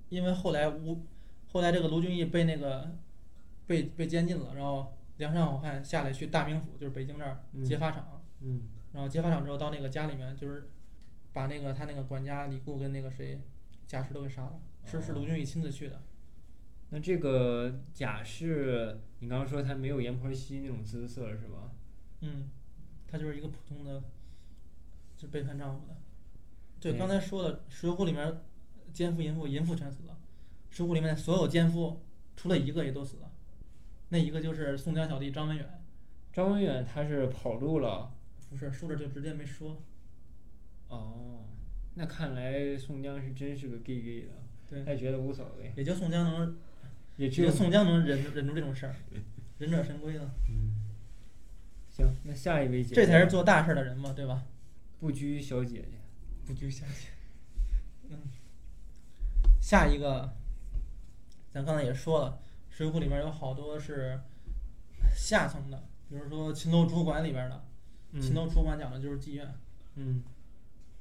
因为后来吴，后来这个卢俊义被那个被被监禁了，然后梁山好汉下来去大名府，就是北京这儿嗯劫法场，嗯然后劫法场之后到那个家里面，就是把那个他那个管家李固跟那个谁贾氏都给杀了，是是卢俊义亲自去的。那这个贾氏，你刚刚说他没有阎婆惜那种姿色是吧？嗯，他就是一个普通的，就背叛丈夫的。对，对刚才说的，《水浒》里面奸夫、淫妇、淫妇全死了，《水浒》里面所有奸夫除了一个也都死了，那一个就是宋江小弟张文远，张文远他是跑路了。不是说着就直接没说。哦，那看来宋江是真是个 gay gay 的，对，他觉得无所谓，也就宋江能，也只有宋江能忍 [laughs] 忍住这种事儿，[laughs] 忍者神龟呢，嗯。行，那下一位姐姐，这才是做大事儿的人嘛，对吧？不拘小姐姐。不拘小节。嗯，下一个，咱刚才也说了，《水浒》里面有好多是下层的，比如说秦楼主管里边的，秦嗯楼主管讲的就是妓院，嗯，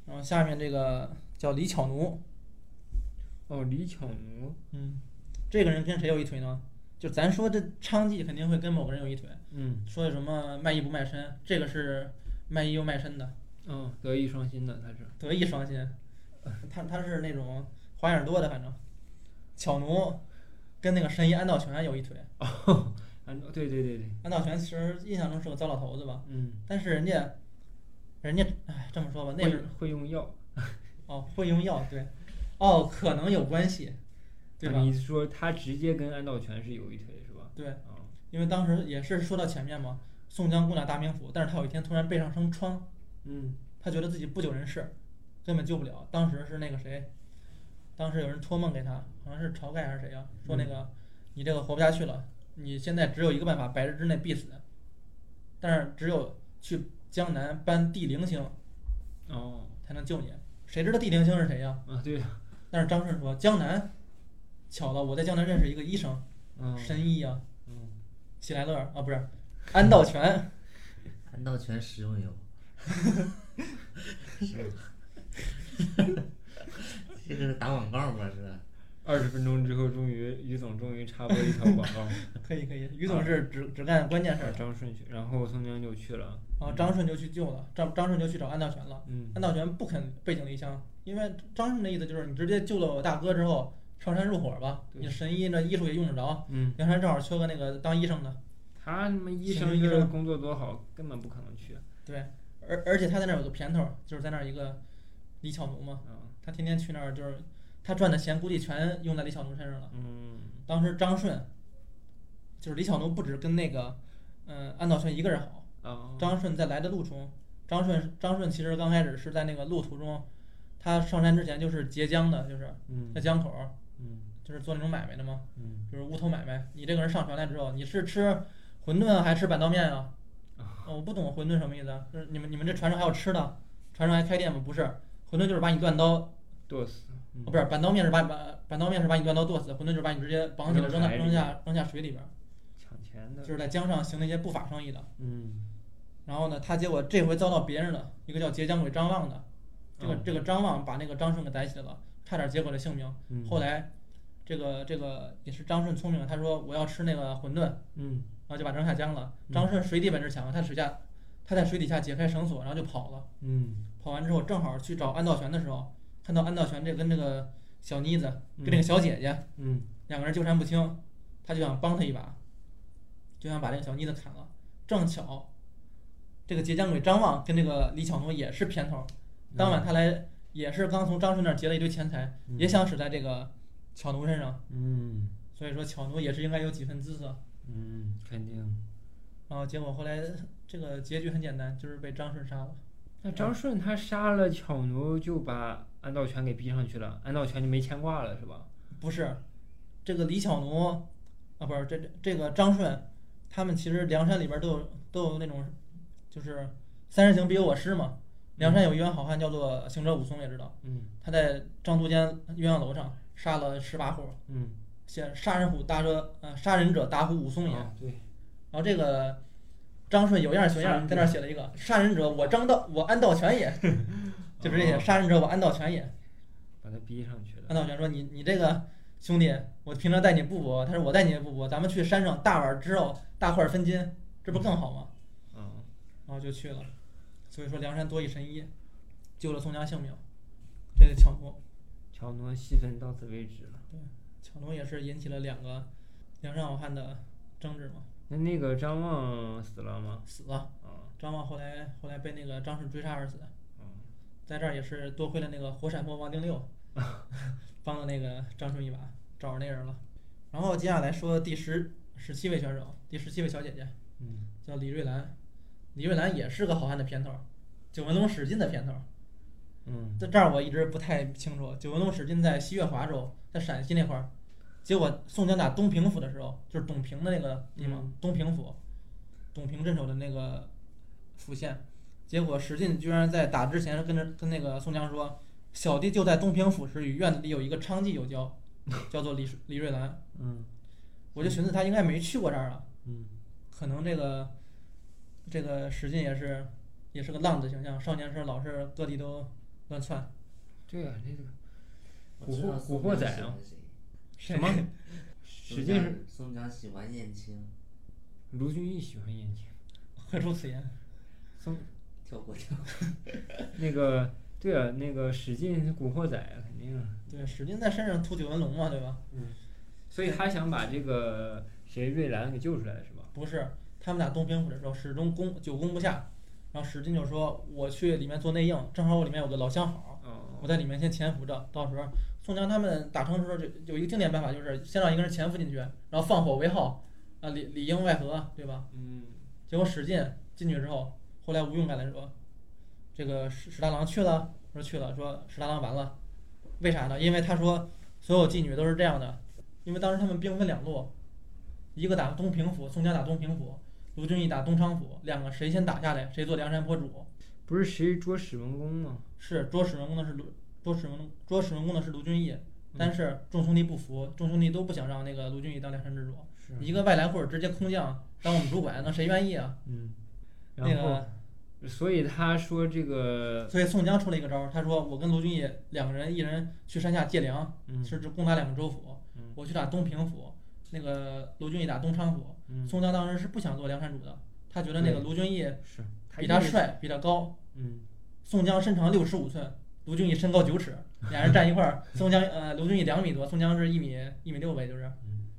然后下面这个叫李巧奴，哦，李巧奴，嗯，这个人跟谁有一腿呢？就咱说这娼妓肯定会跟某个人有一腿，嗯，说什么卖艺不卖身，这个是卖艺又卖身的，嗯，德艺双馨的他是，德艺双馨，他他是那种花样多的，反正。巧奴跟那个神医安道全有一腿。[laughs] 安对对对对，安道全其实印象中是个糟老头子吧，嗯，但是人家，人家哎这么说吧，那会是会用药，[laughs] 哦会用药，对，哦可能有关系，对吧？啊你说他直接跟安道全是有一腿是吧？对，嗯，因为当时也是说到前面嘛，宋江攻打大名府，但是他有一天突然背上生疮，嗯，他觉得自己不久人世，根本救不了。当时是那个谁，当时有人托梦给他，好像是晁盖还是谁呀、说那个、你这个活不下去了，你现在只有一个办法，百日之内必死，但是只有去江南搬地灵星哦，才能救你。谁知道地灵星是谁呀、啊对呀，但是张顺说江南，巧了，我在江南认识一个医生，嗯神医啊、嗯，喜来乐啊，不是安道全。[laughs] 安道全食用油 [laughs] [laughs] 这个是打广告吗？是？二十分钟之后，终于于总终于插播一条广告，可以可以，于总是只只干关键事。张顺去，然后宋江就去了，然后张顺就去救了，张张顺就去找安道全了。嗯安道全不肯背井离乡，因为张顺的意思就是你直接救了我大哥之后上山入伙吧，对。你神医那医术也用得着。嗯，梁山正好缺个那个当医生的，他他妈医生医生工作多好，根本不可能去，对，而而且他在那儿有个偏头，就是在那儿一个李巧奴嘛，嗯，他天天去那儿就是他赚的钱估计全用在李巧奴身上了。嗯，当时张顺，就是李小奴不止跟那个嗯、安道全一个人好，哦，张顺在来的路中，张顺张顺其实刚开始是在那个路途中，他上山之前就是截江的，就是嗯。在江口，嗯就是做那种买卖的嘛，嗯，就是无头买卖。你这个人上船来之后，你是吃馄饨啊，还是吃板刀面啊？哦 [laughs] 我不懂馄饨什么意思啊，就是你们你们这船上还有吃的，船上还开店吗？不是，馄饨就是把你断刀，剁死，嗯哦不是板刀面是把把板刀面是把你断刀剁死，馄饨就是把你直接绑起来扔到扔下扔下水里边，抢钱的，就是在江上行那些不法生意的。嗯然后呢，他结果这回遭到别人的，一个叫截江鬼张望的，这个嗯这个张望把那个张顺给逮起来了，差点结果了性命。嗯，后来，这个这个也是张顺聪明了，他说我要吃那个馄饨，嗯然后就把张顺下江了。嗯张顺水底本事强，他水下他在水底下解开绳索，然后就跑了。嗯跑完之后，正好去找安道全的时候，看到安道全这跟这个小妮子跟嗯这个小姐姐嗯两个人纠缠不清，他就想帮他一把，就想把这个小妮子砍了。正巧，这个截江鬼张望跟这个李巧奴也是偏头，当晚他来也是刚从张顺那儿劫了一堆钱财，嗯也想使在这个巧奴身上，嗯所以说巧奴也是应该有几分姿色。嗯，肯定。然后结果后来这个结局很简单，就是被张顺杀了。那张顺他杀了巧奴，就把安道全给逼上去了，安道全就没牵挂了，是吧？不是，这个李巧奴啊，不是这这这个张顺，他们其实梁山里边都有都有那种，就是三人行必有我师嘛。梁山有一员好汉叫做行者武松，也知道嗯他在张都监鸳鸯楼上杀了十八户，嗯，写杀人虎大者呃杀人者大虎武松也。啊对，然后这个张顺有样学样，在那儿写了一个杀人者我张道我安道全也，[laughs] 就是这些哦杀人者我安道全也。把他逼上去了。安道全说：“你你这个兄弟，我平常带你布帛，他说我带你也布帛，咱们去山上大碗之肉，大块分金，这不更好吗嗯，？”然后就去了。所以说梁山多一神医，救了宋江性命。这个巧奴，巧奴戏份到此为止了。对，乔诺也是引起了两个梁山好汉的争执嘛，那那个张望死了吗？死了。啊，张望后来后来被那个张顺追杀而死。嗯在这儿也是多亏了那个火闪魔王定六，[laughs] 帮了那个张顺一把，找着那人了。然后接下来说第十十七位选手，第十七位小姐姐嗯叫李瑞兰，李瑞兰也是个好汉的片头，九纹龙史进的片头。嗯在这儿我一直不太清楚，九纹龙史进在西岳华州，在陕西那块儿。结果宋江打东平府的时候，就是董平的那个地方，嗯东平府，董平镇守的那个府县。结果史进居然在打之前跟着跟那个宋江说：“小弟就在东平府时与院子里有一个娼妓有交，[laughs] 叫做李李瑞兰。嗯”我就寻思他应该没去过这儿啊，嗯可能这个这个史进也是也是个浪子形象，少年时老是各地都乱窜。对啊，那个古惑古惑仔啊 [laughs] 什么？[laughs] 史进是宋江喜欢燕青，卢俊义喜欢燕青，[laughs] 何出此言？宋跳过跳过。那个对啊，那个史进古惑仔啊，肯定啊。对，史进在山上吐九纹龙嘛，对吧？所以他想把这个谁瑞兰给救出来，是吧？不是，他们俩东平府的时候，始终攻久攻不下，然后史进就说：“我去里面做内应，正好我里面有个老相好，哦我在里面先潜伏着，到时候宋江他们打城的时候就有一个经典办法，就是先让一个人潜伏进去，然后放火为号，啊里里应外合，对吧？嗯结果史进进去之后，后来吴用赶来说，这个史史大郎去了，说去了，说史大郎完了，为啥呢？因为他说所有妓女都是这样的，因为当时他们兵分两路，一个打东平府，宋江打东平府，卢俊义打东昌府，两个谁先打下来，谁做梁山泊主。不是谁捉史文恭吗？是捉史文恭的是卢捉史文捉史文恭的是卢俊义，嗯但是众兄弟不服，众兄弟都不想让那个卢俊义当梁山之主，一个外来户直接空降当我们主管，那谁愿意啊？嗯，那然后、个，所以他说这个所以宋江出了一个招儿，他说我跟卢俊义两个人，一人去山下借粮，嗯是指攻打两个州府，嗯我去打东平府，那个卢俊义打东昌府。嗯宋江当时是不想做梁山主的，他觉得那个卢俊义是比他帅，比他高。嗯宋江身长六十五寸，卢俊义身高九尺，俩人站一块儿，[laughs] 宋江呃卢俊义两米多，宋江是一米一米六呗，就是嗯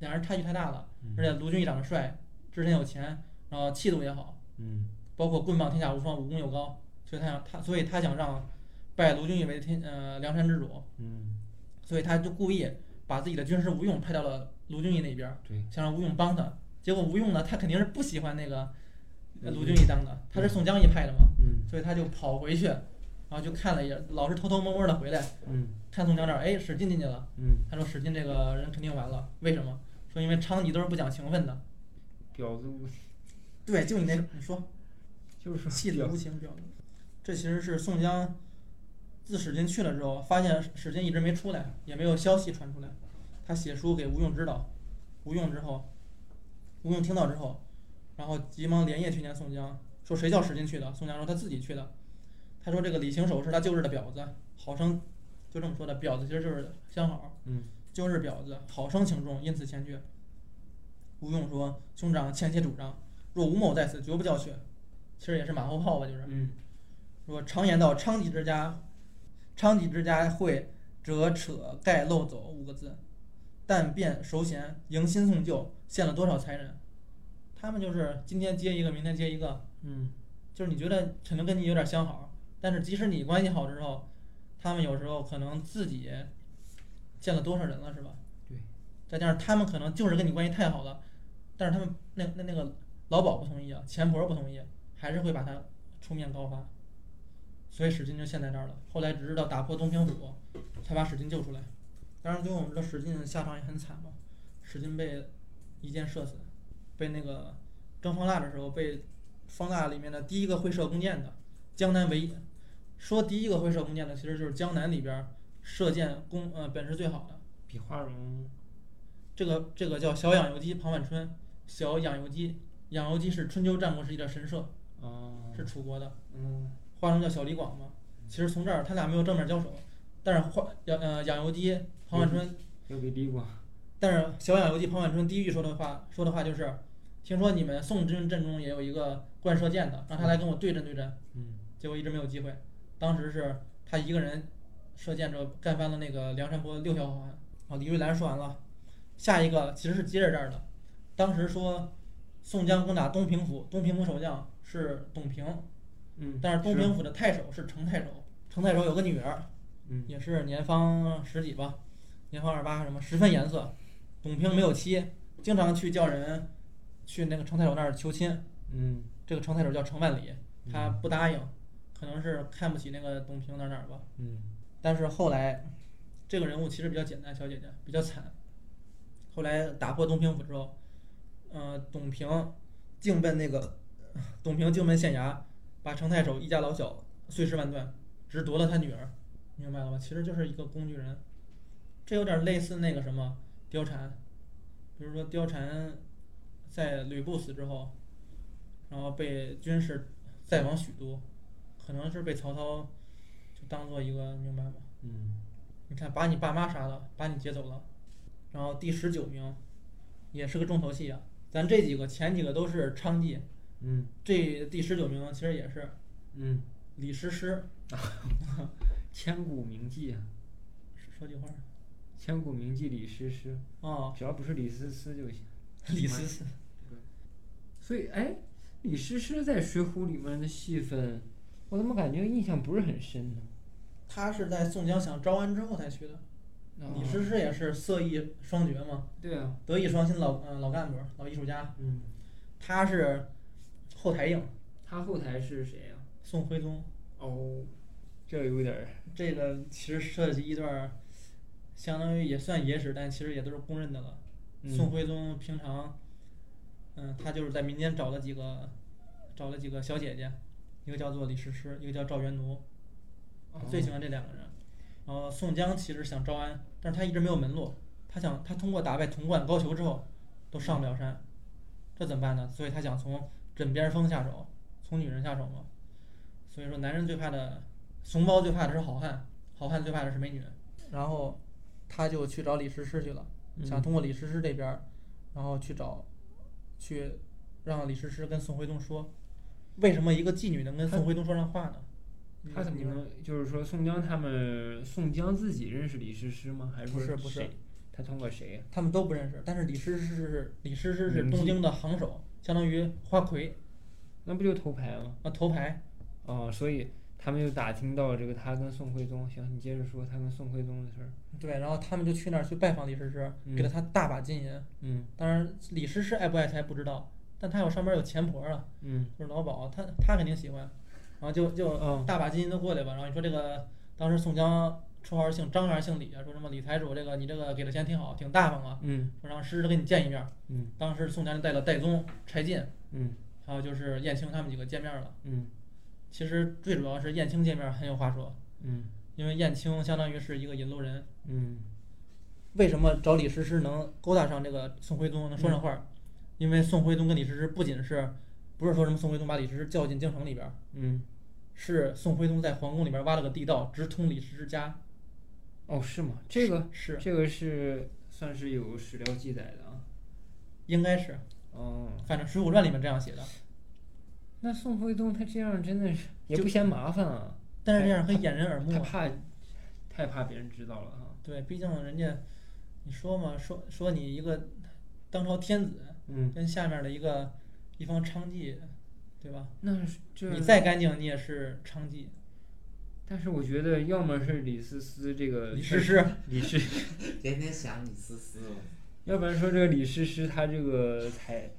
俩人差距太大了。嗯而且卢俊义长得帅，之前有钱，然后气度也好，嗯包括棍棒天下无双，武功又高，所以他想他所以他想让拜卢俊义为天呃梁山之主，嗯所以他就故意把自己的军师吴用派到了卢俊义那边，对想让吴用帮他。结果吴用呢，他肯定是不喜欢那个呃卢卢俊义当的，他是宋江一派的嘛，嗯所以他就跑回去，然后就看了一眼，老是偷偷摸摸的回来，嗯看宋江这儿，哎，史进进去了。嗯，他说史进这个人肯定完了，为什么？说因为娼妓都是不讲情分的。婊子无对，就你那，你说 [laughs] 就是说戏子无情，婊子。这其实是宋江自史进去了之后，发现史进一直没出来，也没有消息传出来。他写书给吴用知道，吴用之后，吴用听到之后，然后急忙连夜去见宋江，说谁叫史进去的？宋江说他自己去的。他说这个李行首是他旧日的婊子，好生就这么说的，婊子其实就是相好，嗯旧日婊子，好生请重，因此前去。吴用说：“兄长欠且主张，若吴某在此，绝不叫去。”其实也是马后炮吧，就是嗯说常言道：“娼妓之家，娼妓之家会折扯盖漏走五个字，但变熟贤迎新送旧，献了多少才人？他们就是今天接一个，明天接一个，嗯就是你觉得可能跟你有点相好，但是即使你关系好之后，他们有时候可能自己见了多少人了，是吧？对。再加上他们可能就是跟你关系太好了，但是他们那那那个老鸨不同意啊，钱婆不同意，还是会把他出面告发。所以史进就陷在这儿了。后来只知道打破东平府，才把史进救出来。当然，最后我们知道史进下场也很惨嘛，史进被一箭射死，被那个征方腊的时候被方腊里面的第一个会射弓箭的，江南唯一说第一个会射弓箭的，其实就是江南里边射箭弓呃本事最好的。比花荣这个这个叫小养由基庞万春，小养由基，养由基是春秋战国时期的神射，哦是楚国的。嗯花荣叫小李广嘛。其实从这儿他俩没有正面交手，但是花养呃养由基庞万春，又比李广但是小养由基庞万春第一句说的话说的话就是，听说你们宋军阵中也有一个惯射箭的，让他来跟我对阵对阵。嗯结果一直没有机会。当时是他一个人射箭之后干翻了那个梁山泊六条好汉。啊，李瑞兰说完了，下一个其实是接着这儿的。当时说宋江攻打东平府，东平府守将是董平，嗯，但是东平府的太守是程太守。程太守有个女儿，嗯也是年方十几吧，年方二八什么，十分颜色。董平没有妻，经常去叫人去那个程太守那儿求亲。嗯这个程太守叫程万里，他不答应，可能是看不起那个董平哪儿哪儿吧。嗯但是后来，这个人物其实比较简单，小姐姐比较惨。后来打破东平府之后，呃，董平竟奔那个，董平竟奔县衙，把程太守一家老小碎尸万段，只夺了他女儿，明白了吧？其实就是一个工具人，这有点类似那个什么貂蝉，比如说貂蝉在吕布死之后，然后被军士再往许都，可能是被曹操就当做一个明白吗？嗯你看，把你爸妈杀了，把你劫走了，然后第十九名，也是个重头戏啊。咱这几个前几个都是娼妓，嗯这第十九名其实也是嗯，李师师。[laughs] 千古名记啊，说句话千古名记李师师，哦，只要不是李师师就行。[laughs] 李思思，[laughs] 所以，哎，李师师在《水浒》里面的戏份，我怎么感觉印象不是很深呢？他是在宋江想招安之后才去的。李师师也是色艺双绝嘛，对啊，德艺双馨老嗯、老干部老艺术家。嗯，他是后台硬，他后台是谁呀、宋徽宗。哦，这有点儿，这个其实涉及一段儿，相当于也算野史，但其实也都是公认的了。嗯宋徽宗平常，嗯，他就是在民间找了几个，找了几个小姐姐，一个叫做李师师，一个叫赵元奴，最喜欢这两个人。然后宋江其实想招安，但是他一直没有门路，他想他通过打败童贯、高俅之后，都上不了山，这怎么办呢？所以他想从枕边风下手，从女人下手嘛。所以说，男人最怕的，怂包最怕的是好汉，好汉最怕的是美女。然后他就去找李师师去了。想通过李师师这边儿，然后去找，去让李师师跟宋徽宗说，为什么一个妓女能跟宋徽宗说上话呢？他怎么能就是说宋江他们宋江自己认识李师师吗？还是说不是不是？他通过谁呀、他们都不认识，但是李师师是李师师是东京的行首，相当于花魁那不就头牌吗？啊头牌。哦，所以他们就打听到这个他跟宋徽宗。行，你接着说他跟宋徽宗的事儿。对，然后他们就去那儿去拜访李师师，给了他大把金银。嗯当然，李师师爱不爱财不知道，但他有上边有钱婆啊，嗯就是老鸨，他他肯定喜欢。然后就就嗯大把金银都过来吧。然后你说这个当时宋江绰号姓张还是姓李啊？说什么李财主这个你这个给的钱挺好，挺大方啊。嗯说让师师跟你见一面。嗯当时宋江就带了戴宗、柴进，嗯还有就是燕青他们几个见面了。嗯其实最主要是燕青见面很有话说，嗯因为燕青相当于是一个引路人。嗯为什么找李师师能勾搭上这个宋徽宗，能说上话儿？因为宋徽宗跟李师师不仅是，不是说什么宋徽宗把李师师叫进京城里边儿，嗯。是宋徽宗在皇宫里边儿挖了个地道，直通李师师家。哦，是吗？这个是这个是算是有史料记载的啊。应该是，哦，反正《水浒传》里面这样写的。[laughs] 那宋徽宗他这样真的是也不嫌麻烦啊，但是这样很掩人耳目啊。他怕太怕别人知道了哈。对，毕竟人家，你说嘛，说说你一个当朝天子，嗯，跟下面的一个一方娼妓，对吧？那是这你再干净，你也是娼妓。但是我觉得要么是李思思这个李师师，李师，[laughs] 天天想李思思，要不然说这个李师师他这个才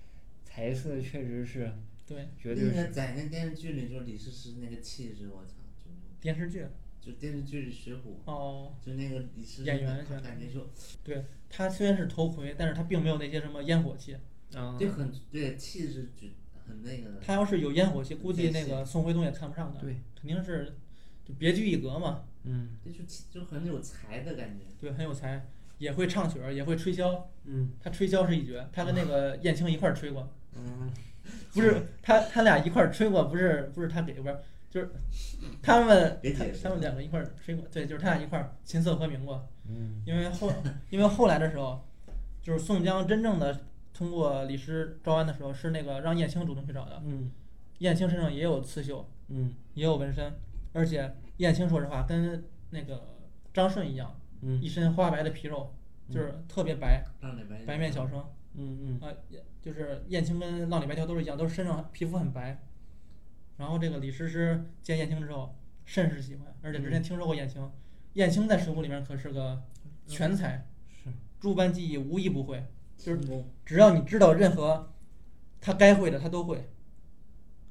才色确实是对，绝对是那个在那电视剧里，就李师师那个气质，我操，就电视剧就电视剧里《水浒》，哦，就那个李师师演员感觉就对他虽然是头盔，但是他并没有那些什么烟火气。啊，就很对气质就很那个的。他要是有烟火气，估计那个宋徽宗也看不上他。对，肯定是就别具一格嘛。嗯这就气就很有才的感觉。对，很有才，也会唱曲儿，也会吹箫。嗯他吹箫是一绝，他跟那个燕青一块儿吹过。嗯，[laughs] 不是他他俩一块儿吹过，不是不是他给不是，就是他们他他们两个一块儿吹过，对，就是他俩一块儿琴瑟和鸣过。嗯因为后因为后来的时候，就是宋江真正的通过李师招安的时候，是那个让燕青主动去找的。嗯燕青身上也有刺绣，嗯也有纹身，而且燕青说实话跟那个张顺一样，嗯一身花白的皮肉，就是特别白，白白面小生。嗯嗯啊，也就是燕青跟浪里白条都是一样，都是身上皮肤很白。然后这个李师师见燕青之后甚是喜欢，而且之前听说过燕青，燕青在水浒里面可是个全才，是诸般技艺无一不会，就是只要你知道任何他该会的他都会。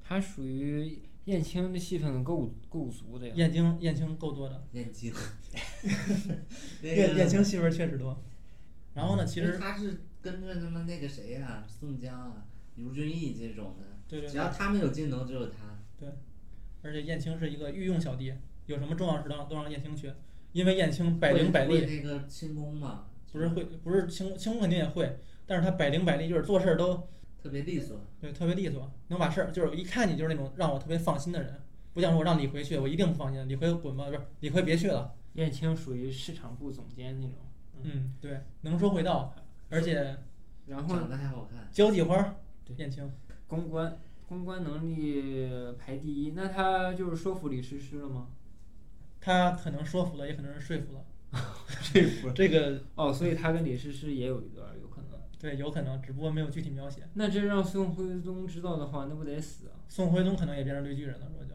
他属于燕青的戏份够够足的呀。燕青燕青够多的，燕京，[laughs] 燕燕青戏份确实多。然后呢，其实他是跟着他们那个谁呀、宋江啊、卢俊义这种的，对对对只要，他们有技能，就有他。对而且燕青是一个御用小弟，有什么重要事让都让燕青去，因为燕青百灵百力。会那个轻功嘛，不是会，不是轻轻功肯定也会，但是他百灵百力，就是做事儿都特别利索。对特别利索，能把事儿就是一看你就是那种让我特别放心的人，不像说我让李逵去，我一定不放心，李逵滚吧，不是李逵别去了，燕青属于市场部总监那种，嗯，对，能说会道，而且然后长得还好看，交际花燕青，公关公关能力排第一，那他就是说服李师师了吗？他可能说服了，也可能是说服了，[laughs] 说服这个哦，所以他跟李师师也有一段有可能。对有可能，只不过没有具体描写。那这让宋徽宗知道的话，那不得死啊！宋徽宗可能也变成绿巨人了，说就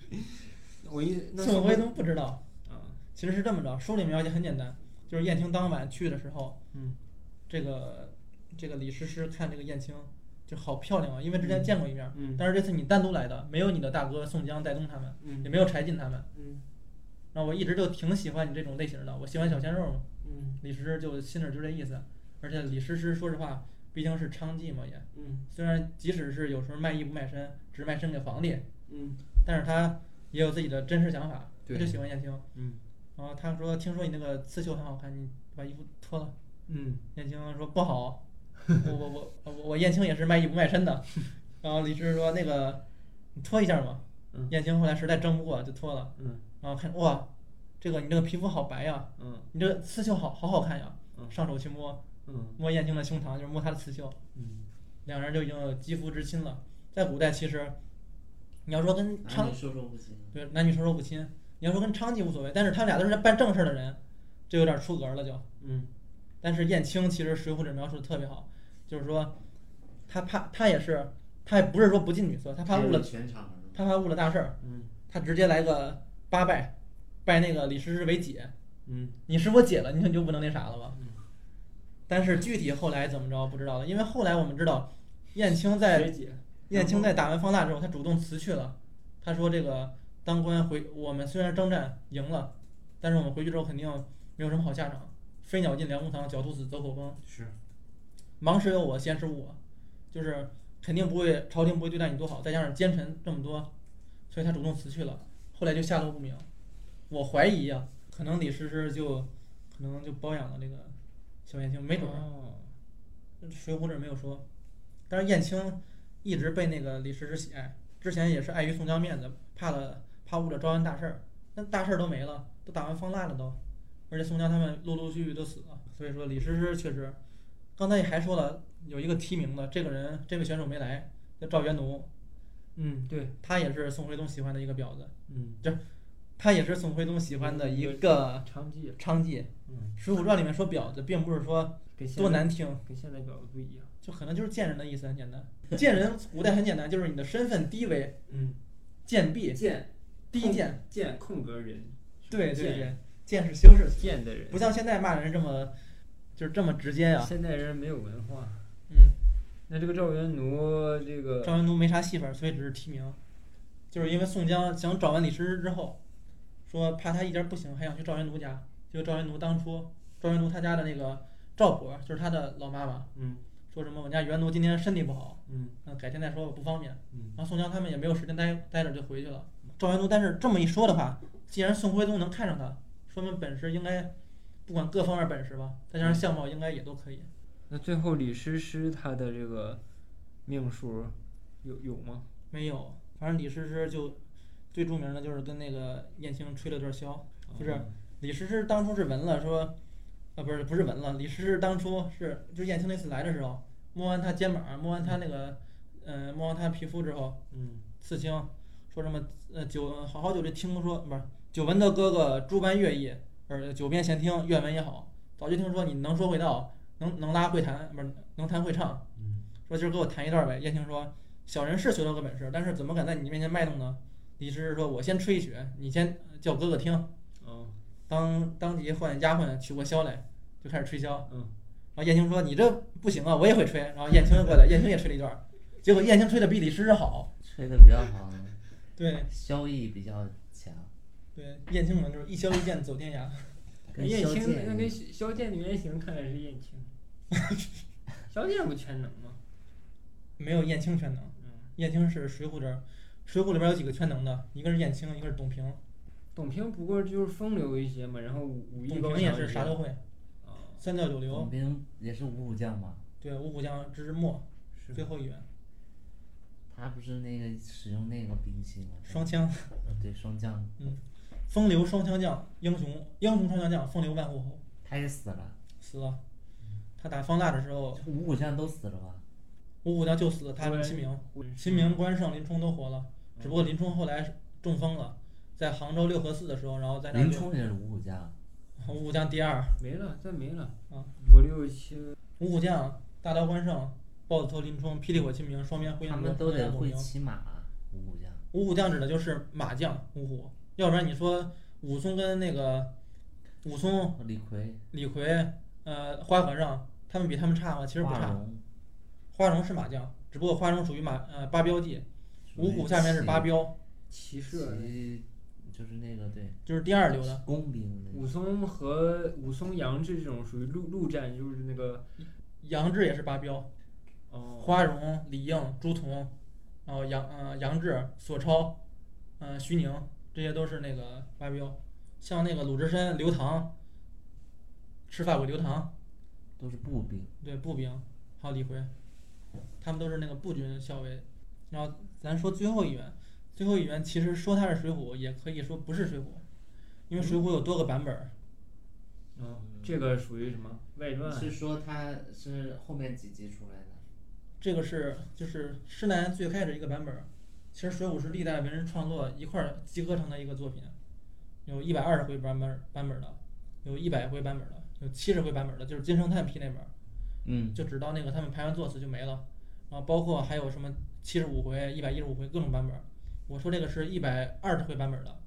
[laughs] 我一那宋徽宗不知道，啊，其实是这么着，书里描写很简单，就是燕青当晚去的时候，嗯，这个这个李师师看这个燕青就好漂亮啊，因为之前见过一面，嗯但是这次你单独来的，没有你的大哥宋江、戴宗他们，也嗯没有柴进他们，嗯那我一直就挺喜欢你这种类型的，我喜欢小鲜肉嘛。嗯李师师就心里就这意思，而且李师师说实话，毕竟是娼妓嘛也，嗯虽然即使是有时候卖艺不卖身，只卖身给皇帝，嗯但是他也有自己的真实想法，他就喜欢燕青。嗯然后他说：“听说你那个刺绣很好看，你把衣服脱了。嗯”燕青说：“不好，我我我我我燕青也是卖艺不卖身的。[laughs] ”然后李师说：“那个你脱一下嘛。嗯燕青后来实在争不过，就脱了。嗯然后看哇，这个你这个皮肤好白呀，嗯你这个刺绣好好好看呀。嗯上手去摸嗯摸燕青的胸膛，就是摸她的刺绣，嗯两人就已经有肌肤之亲了。在古代，其实你要说跟娼男女授受不亲。对男女授受不亲，你要说跟娼妓无所谓，但是他俩都是办正事儿的人，这有点出格了就。嗯但是燕青其实《水浒》里描述的特别好，就是说他怕他也是他也不是说不近女色，他怕误了他怕误了大事儿，嗯他直接来个八拜，拜那个李师师为姐，嗯你是我姐了，你就就不能那啥了吧？嗯但是具体后来怎么着不知道了，因为后来我们知道，燕青在燕青在打完方腊之后，他主动辞去了。他说：“这个当官回，我们虽然征战赢了，但是我们回去之后肯定没有什么好下场。飞鸟尽，良弓藏；狡兔死，走狗烹。是忙时有我，闲时无我，就是肯定不会，朝廷不会对待你多好。再加上奸臣这么多，所以他主动辞去了。后来就下落不明。我怀疑呀、可能李师师就可能就包养了这个小燕青，没准儿。哦《水浒》这没有说，但是燕青一直被那个李师师喜爱，之前也是碍于宋江面子，怕了怕误了招安大事儿，那大事儿都没了，都打完方腊了都，而且宋江他们陆陆续续都死了，所以说李师师确实刚才也还说了，有一个提名的，这个人这位选手没来，叫赵元奴，嗯，对，他也是宋徽宗喜欢的一个婊子，嗯，他也是宋徽宗喜欢的一个娼妓，娼妓。嗯，《水浒传》里面说婊子，并不是说多难听，跟现在婊子不一样。就可能就是贱人的意思，很简单。贱人古代很简单，就是你的身份低微，嗯，贱婢，贱低贱。贱空格人，对对贱对，贱是修饰词，贱的人，不像现在骂人这么，就是这么直接呀、现代人没有文化。嗯，那这个赵元奴，这个赵元奴没啥戏份，所以只是提名，就是因为宋江想找完李师师之后，说怕他一家不行，还想去赵元奴家。结果赵元奴当初，赵元奴他家的那个赵婆，就是他的老妈妈，嗯说什么我家元奴今天身体不好，嗯嗯，改天再说，我不方便。嗯然后宋江他们也没有时间待待着就回去了。赵元奴，但是这么一说的话，既然宋徽宗能看上他，说明本事应该，不管各方面本事吧，再加上相貌应该也都可以。那最后李师师他的这个命数有有吗？没有，反正李师师就最著名的就是跟那个燕青吹了段箫，就是李师师当初是闻了说，啊不是不是闻了，李师师当初是就是燕青那次来的时候，摸完他肩膀，摸完他那个，嗯、摸完他皮肤之后，嗯刺青，说什么呃久好好久就听说不是久闻的哥哥诸般乐艺，呃久遍闲听愿闻也好，早就听说你能说会道，能能拉会弹，不是能弹会唱，嗯说今儿给我弹一段呗。燕青说小人是学到个本事，但是怎么敢在你面前卖弄呢？李师师说我先吹一曲，你先叫哥哥听。哦当当即唤丫鬟取过箫来，就开始吹箫。嗯然后燕青说你这不行啊，我也会吹。然后燕青过来，燕青也吹了一段，结果燕青吹的比李师师好。吹的比较好，对萧逸比较强，对，燕青嘛就是一箫一剑走天涯。[laughs] 跟燕青那跟萧剑的原型看来是燕青，[laughs] 萧剑不全能吗？没有燕青全能，嗯，燕青是水浒这，水浒里边有几个全能的，一个是燕青，一个是董平，董平不过就是风流一些嘛，然后武武艺董平也高强一些是啥都会，啊，三教九流董平，也是五虎将嘛，对，五虎将之末是最后一员，他不是那个使用那个兵器吗？双枪，嗯对双将，风流双枪将，英雄英雄双枪将，风流万户侯，他也死了，死了。他打方腊的时候，五虎将都死了吧？五虎将就死了，他跟秦明，秦明、关胜、林冲都活了，只不过林冲后来中风了，在杭州六合寺的时候，然后在那就林冲也是五虎将，五虎将第二，没了，再没了。啊，五六七。五虎将大刀关胜、豹子头林冲、霹雳火秦明、双面灰他烬罗、们都得会骑马，五虎将。五虎将指的就是马将五虎，要不然你说武松跟那个武松、李逵、李逵、呃花和尚，他们比他们差吗？其实不差。花荣是马将，只不过花荣属于马呃八标记，五虎下面是八彪，骑射就是那个对就是第二流的。工兵那武松和武松、杨志这种属于陆陆战，就是那个杨志也是八彪，哦，花荣、李应、朱仝，然后杨呃杨志、索超，呃徐宁，这些都是那个。像那个鲁智深、刘唐，赤发鬼刘唐，都是步兵。对步兵，还有李逵，他们都是那个步军校尉。然后咱说最后一员，最后一员其实说他是水浒，也可以说不是水浒，因为水浒有多个版本儿。哦，这个属于什么外传？是说他是后面几集出来的？这个是就是施耐庵最开始一个版本儿，其实《水浒》是历代文人创作一块儿集合成的一个作品，有一百二十回版本儿版本儿的，有一百回版本儿的，有七十回版本儿的，就是金圣叹批那本儿，嗯，就只到那个他们排完作词就没了，然后包括还有什么七十五回、一百一十五回各种版本儿。我说这个是一百二十回版本儿的，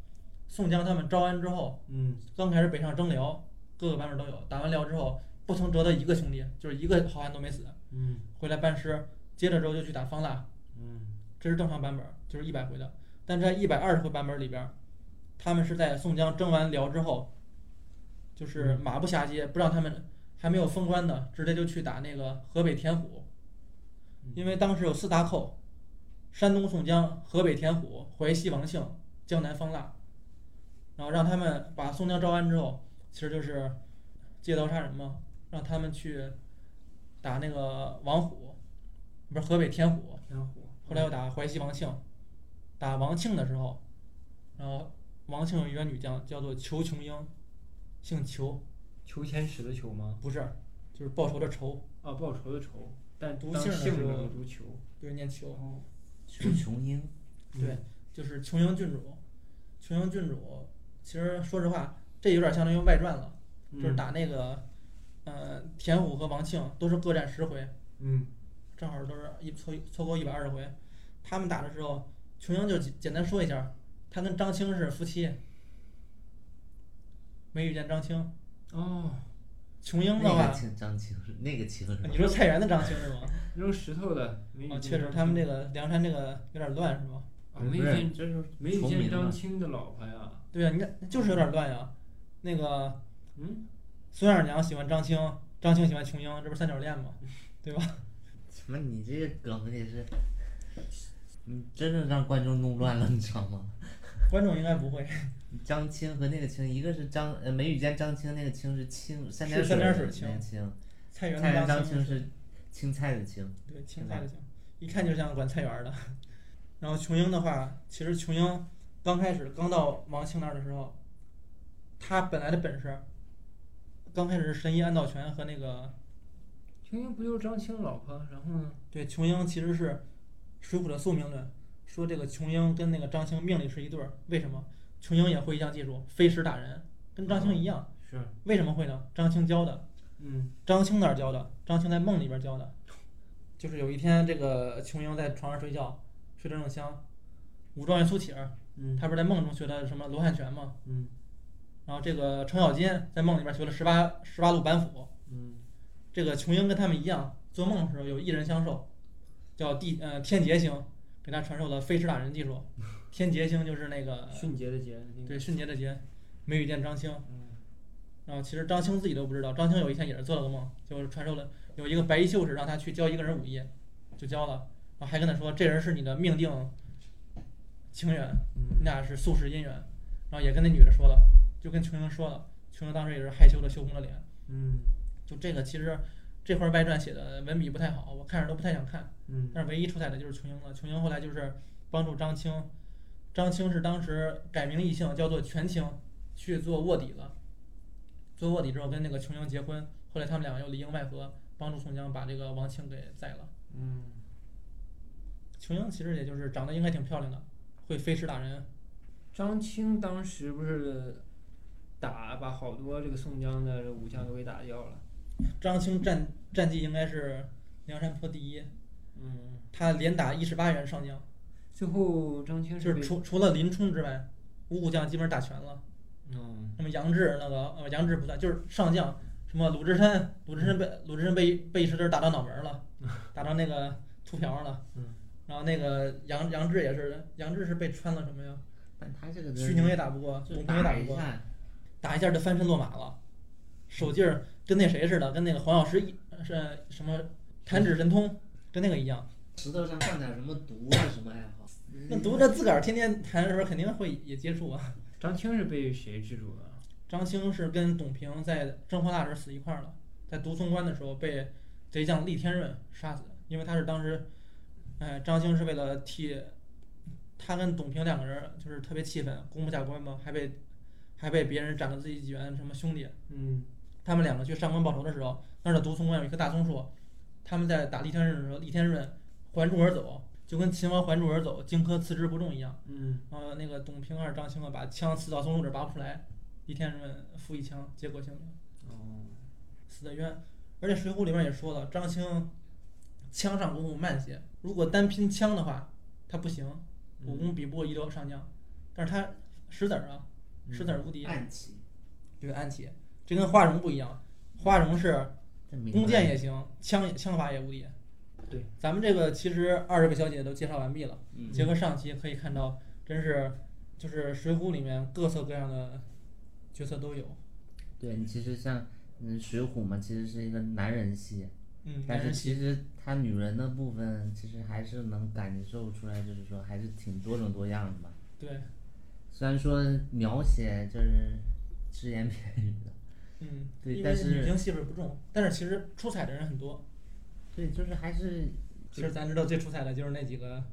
宋江他们招安之后，嗯，刚开始北上征辽，各个版本儿都有，打完辽之后不曾折的一个兄弟，就是一个好汉都没死。嗯回来班师，接着之后就去打方腊，嗯这是正常版本儿，就是一百回的。但在一百二十回版本里边，他们是在宋江征完辽之后，就是马不暇接，不让他们还没有封官呢，直接就去打那个河北田虎，因为当时有四大寇：山东宋江、河北田虎、淮西王庆、江南方腊。然后让他们把宋江招安之后，其实就是借刀杀人嘛，让他们去打那个王虎，不是河北田虎，天虎，后来又打淮西王庆，打王庆的时候，然后王庆有一员女将叫做裘琼英，姓裘，裘千尺的裘吗？不是，就是报仇的仇，哦，报仇的仇，但当读姓的时候能读球。对，念球。哦，是琼英，[clears throat] 对，就是琼英郡主。琼英郡主，其实说实话，这有点相当于外传了，就是嗯打那个，呃，田虎和王庆都是各战十回，嗯正好都是一凑凑够一百二十回。他们打的时候，琼英就简简单说一下，他跟张青是夫妻。没遇见张青，哦，琼英的那话个，青张青是那个青是吧你说菜园的张青是吗？[laughs] 扔石头的梅雨啊，见确实，张他们这个梁山这个有点乱是吧？啊，不是不是见这就是梅雨见张青的老婆呀。对呀、你看就是有点乱呀。那个嗯，孙二娘喜欢张青，张青喜欢琼英，这不是三角恋吗？对吧？什么？你这个梗也是，嗯，真的让观众弄乱了，你知道吗？[laughs] 观众应该不会。张青和那个青，一个是张呃梅雨间张青，那个青是青三点是三点水水的那个青，菜园菜园的青张青是青菜的青。对青菜的青，一看就像管菜园的。[laughs] 然后琼英的话，其实琼英刚开始刚到王庆那儿的时候，他本来的本事，刚开始是神医安道全和那个琼英不就是张青老婆？然后呢？对琼英其实是《水浒》的宿命论，说这个琼英跟那个张青命里是一对儿，为什么？琼英也会一项技术，飞石打人，跟张青一样。是，为什么会呢？张青教的。嗯张青哪儿教的？张青在梦里边教的。就是有一天，这个琼英在床上睡觉，睡得正香，武状元苏乞儿，嗯他不是在梦中学的什么罗汉拳吗？嗯然后这个程咬金在梦里边学了十八十八路板斧。嗯这个琼英跟他们一样，做梦的时候有一人相授，叫地呃天劫星，给他传授了飞石打人技术。天劫星就是那个 [laughs] 迅捷的捷。对迅捷的捷，梅雨见张青。嗯然后其实张青自己都不知道，张青有一天也是做了个梦，就是传授了有一个白衣秀士让他去教一个人武艺，就教了，然后还跟他说这人是你的命定情缘，你嗯俩是宿世姻缘，然后也跟那女的说了，就跟琼英说了，琼英当时也是害羞的羞红了脸，嗯就这个其实这块外传写的文笔不太好，我看着都不太想看，嗯但是唯一出彩的就是琼英了，琼英后来就是帮助张青，张青是当时改名易姓叫做全清，去做卧底了。做卧底之后跟那个琼英结婚，后来他们两个又里应外合，帮助宋江把这个王庆给宰了。嗯，琼英其实也就是长得应该挺漂亮的，会飞石打人。张青当时不是打把好多这个宋江的武将都给打掉了。张青战战绩应该是梁山泊第一，嗯，他连打一十八员上将，最后张青就是除除了林冲之外，五虎将基本上打全了。嗯什么杨志那个呃杨志不算，就是上将，什么鲁智深，鲁智深被鲁智深被被一石子儿打到脑门儿了，[laughs] 打到那个秃瓢儿了。嗯然后那个杨杨志也是，杨志是被穿了什么呀？但他这个徐宁也打不过，就董平也打不过，打一下，打一下就翻身落马了，手劲儿跟那谁似的，跟那个黄药师一是什么弹指神通，跟那个一样。石头上放点什么毒啊什么爱好。那读着自个儿天天弹的时候，肯定会也接触啊。张青是被谁制住的？张青是跟董平在征华大时死一块儿了，在独松关的时候被贼将厉天润杀死，因为他是当时，哎，张青是为了替他跟董平两个人就是特别气愤，攻不下关嘛，还被还被别人斩了自己几员什么兄弟，嗯他们两个去上官报仇的时候，那儿的独松关有一棵大松树，他们在打厉天润的时候，厉天润环柱而走，就跟秦王环柱而走，荆轲刺之不中一样。嗯然后那个董平还是张青啊，把枪刺到松树这儿拔不出来，李天润负一枪，结果性命，哦死的冤。而且《水浒》里面也说了，张青枪上功夫慢些，如果单拼枪的话，他不行，武功比不过一流上将。但是他石子儿啊，石子儿无敌，暗棋，对安琪，这跟花荣不一样，花荣是弓箭也行，枪枪法也无敌。对，咱们这个其实二十个小姐都介绍完毕了。嗯结合上期可以看到，真是就是《水浒》里面各色各样的角色都有。对你其实像嗯《水浒》嘛，其实是一个男人戏，嗯，但是其实他女人的部分其实还是能感受出来，就是说还是挺多种多样的吧。对，虽然说描写就是只言片语的，嗯，对但是因为女性戏份不重，但是其实出彩的人很多。对，就是还是其实咱知道最出彩的就是那几个，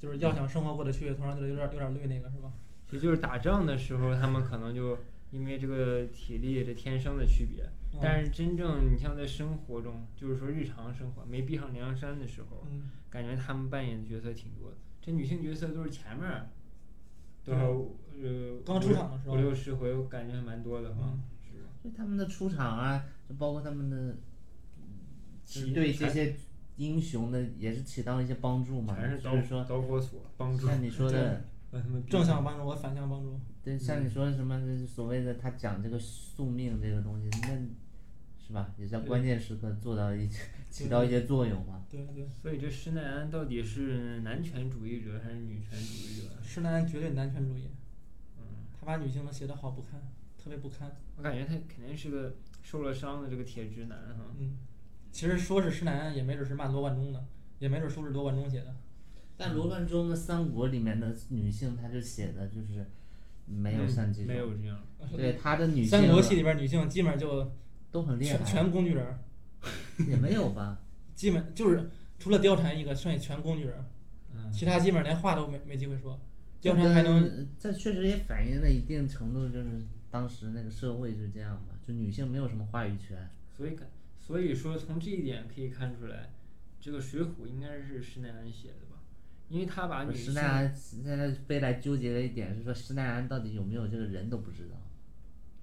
就是要想生活过得去，头上就有点有点绿那个是吧？其实就是打仗的时候，他们可能就因为这个体力这天生的区别。嗯但是真正你像在生活中，就是说日常生活没逼上梁山的时候，嗯，感觉他们扮演的角色挺多的。这女性角色都是前面儿多少呃刚出场的时候五六十回，我感觉还蛮多的哈嗯。他们的出场啊，就包括他们的，起对这些英雄的也是起到了一些帮助嘛。全是导就是说，导火索帮助。像你说的，[laughs] 正向帮助和反向帮助。对，像你说的什么所谓的他讲这个宿命这个东西，那是吧？也在关键时刻做到一起到一些作用嘛。对对，所以这施耐庵到底是男权主义者还是女权主义者？施耐庵绝对男权主义，嗯，他把女性都写得好不堪，特别不堪。我感觉他肯定是个受了伤的这个铁直男哈。嗯，其实说是施耐庵，也没准是骂罗贯中的，也没准说是罗贯中写的。但罗贯中的《三国》里面的女性，他就写的就是没有像这种，没有这样。[laughs] 对他的女性三国戏里边女性基本上就都很厉害，全全工具人儿，[laughs] 也没有吧？[laughs] 基本就是除了貂蝉一个，剩下全工具人儿，嗯，其他基本上连话都没没机会说。貂蝉还能这确实也反映了一定程度，就是当时那个社会是这样吧，就女性没有什么话语权。所以看，所以说从这一点可以看出来，这个《水浒》应该是施耐庵写的吧？因为他把女性施耐庵现在非来纠结的一点是说，施耐庵到底有没有这个人都不知道，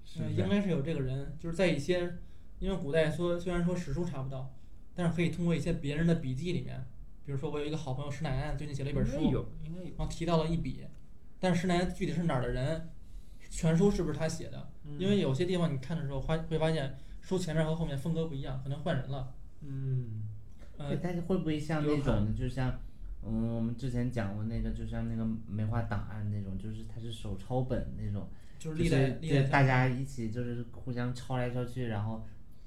是应？该是有这个人，就是在一些，因为古代说虽然说史书查不到，但是可以通过一些别人的笔记里面，比如说我有一个好朋友施耐庵最近写了一本书，应该有，应该有。然后提到了一笔，但是施耐庵具体是哪儿的人，全书是不是他写的？嗯。因为有些地方你看的时候发会发现书前面和后面风格不一样，可能换人了。嗯，呃，，但是会不会像那种，就像，嗯，我们之前讲过那个，就像那个梅花档案那种，就是它是手抄本那种，就是就是历代历代对大家一起就是互相抄来抄去，然后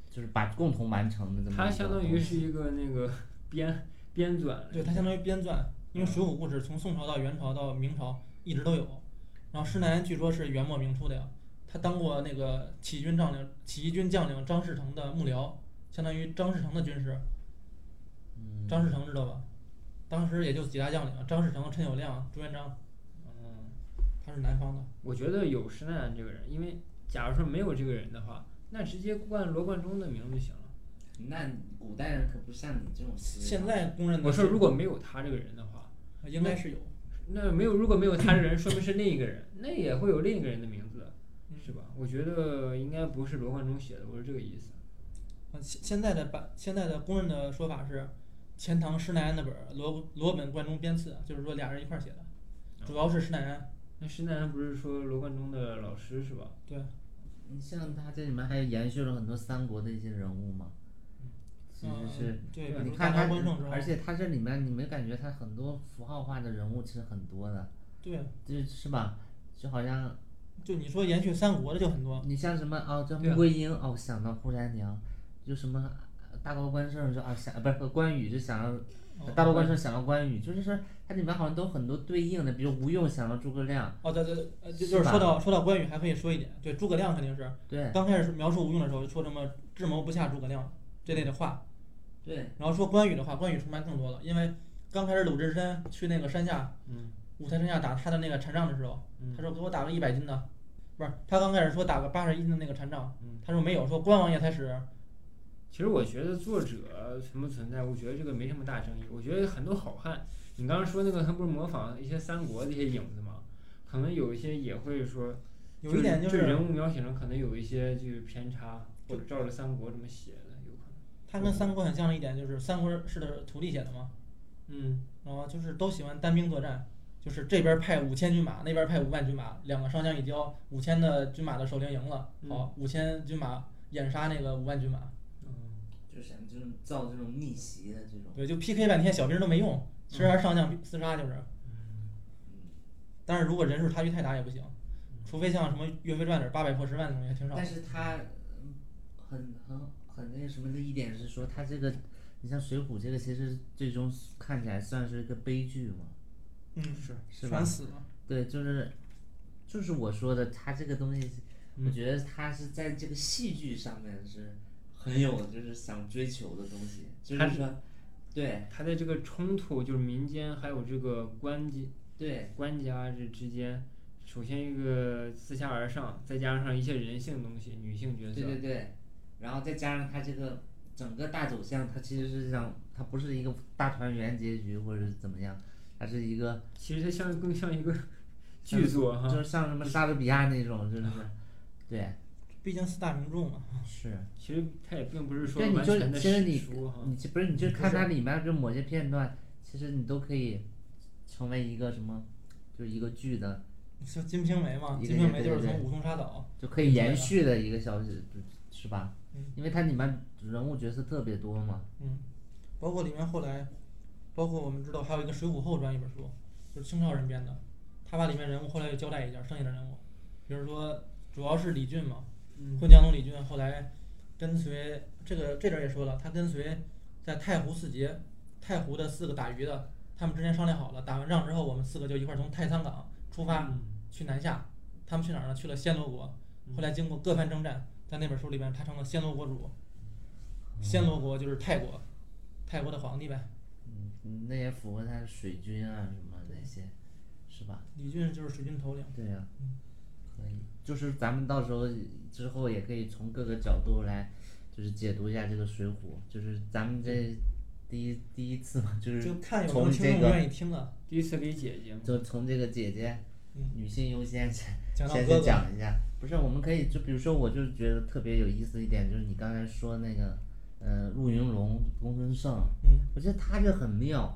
就是把共同完成的这么一个它相当于是一个那个 [laughs] 编编纂，对，它相当于编纂，因为嗯《水浒》故事从宋朝到元朝到明朝一直都有。然后施耐庵据说是元末明初的呀，他当过那个起义军将领、起义军将领张士诚的幕僚，相当于张士诚的军师。嗯，张士诚知道吧？当时也就几大将领，张士诚、陈友谅、朱元璋，嗯，他是南方的。我觉得有施耐庵这个人，因为假如说没有这个人的话，那直接冠罗贯中的名就行了。那古代人可不像你这种思维现在公认的我说如果没有他这个人的话，应该是有，那没有如果没有他这人，说明是另一个人，那也会有另一个人的名字，嗯是吧？我觉得应该不是罗贯中写的，我是这个意思。呃现现在的版现在的公认的说法是，钱塘施耐庵的本罗罗本贯中编次，就是说俩人一块儿写的，主要是施耐庵。那施耐庵不是说罗贯中的老师是吧？对，你像他这里面还延续了很多三国的一些人物嘛，其实嗯是。对，你看他而且他这里面你没感觉他很多符号化的人物其实很多的，对，就是吧？就好像就你说延续三国的就很多，你像什么哦，这穆桂英哦，想到扈三娘，就什么呃大高关胜就啊想不是关羽就想到哦大高关胜想到关羽，就是说它里面好像都很多对应的，比如吴用想到诸葛亮，哦，对对对，呃，就是是说到说到关羽，还可以说一点，对诸葛亮肯定是对刚开始描述吴用的时候就说什么智谋不下诸葛亮这类的话，对，然后说关羽的话，关羽崇拜更多了，因为刚开始鲁智深去那个山下，嗯，五台山下打他的那个禅杖的时候，嗯他说给我打个一百斤的，不是他刚开始说打个八十一斤的那个禅杖，嗯他说没有，说关王爷才使，其实我觉得作者存不存在，我觉得这个没什么大争议。我觉得很多好汉，你刚刚说那个他不是模仿一些三国的一些影子吗？可能有一些也会说，有一点就是人物描写上可能有一些就是偏差，或者照着三国这么写。他跟三国很像的一点就是三国是的徒弟写的嘛，嗯，然后就是都喜欢单兵作战，就是这边派五千军马，那边派五万军马，两个上将一交，五千的军马的首领赢了，好，五千军马掩杀那个五万军马，就想这种造这种逆袭的这种，对，就 PK 半天小兵都没用，其实还是上将厮杀就是，嗯，但是如果人数差距太大也不行，除非像什么岳飞传里八百破十万那种也挺少但。是他嗯很很很那个什么的一点是说，他这个你像《水浒》这个，其实最终看起来算是一个悲剧嘛，嗯，是是吧全？死了。对，就是就是我说的，他这个东西，嗯我觉得他是在这个戏剧上面是很有就是想追求的东西，就是说，对他的这个冲突就是民间还有这个官家对官家这之间首先一个自下而上，再加上一些人性东西，女性角色。对对对，然后再加上它这个整个大走向，它其实是像它不是一个大团圆结局或者是怎么样，它是一个其实它像更像一个 [laughs] 剧作哈。就是像什么莎士比亚那种，就是 [laughs] 对，毕竟四大名著嘛。是。其实它也并不是说对，你就完全的其实你史书哈。你不是你就看它里面就某些片段，其实你都可以成为一个什么，就是一个剧的，像《金瓶梅》嘛，《金瓶梅》就是从武松杀岛，就可以延续的一个小是是吧嗯？因为它里面人物角色特别多嘛。嗯，包括里面后来，包括我们知道还有一个《水浒后传》一本书，就是清朝人编的，他把里面人物后来又交代一下，剩下的人物，比如说主要是李俊嘛，嗯混江龙李俊后来跟随这个这点也说了，他跟随在太湖四杰，太湖的四个打鱼的，他们之前商量好了，打完仗之后，我们四个就一块儿从太仓港出发嗯去南下。他们去哪儿呢？去了暹罗国。后来经过各番征战，在那本书里边，他成了暹罗国主。暹罗国就是泰国，泰国的皇帝呗。嗯，嗯那也符合他的水军啊什么那些，是吧？李俊就是水军头领。对呀、嗯可以，就是咱们到时候之后也可以从各个角度来，就是解读一下这个《水浒》，就是咱们这第一第一次嘛，就是就看有没有从这个听众愿意听的。第一次给姐姐嘛。就从这个姐姐，嗯女性优先 [laughs] 先先讲一下。不是，我们可以就比如说，我就觉得特别有意思一点，就是你刚才说那个，呃，陆云龙、公孙胜，嗯，我觉得他就很妙，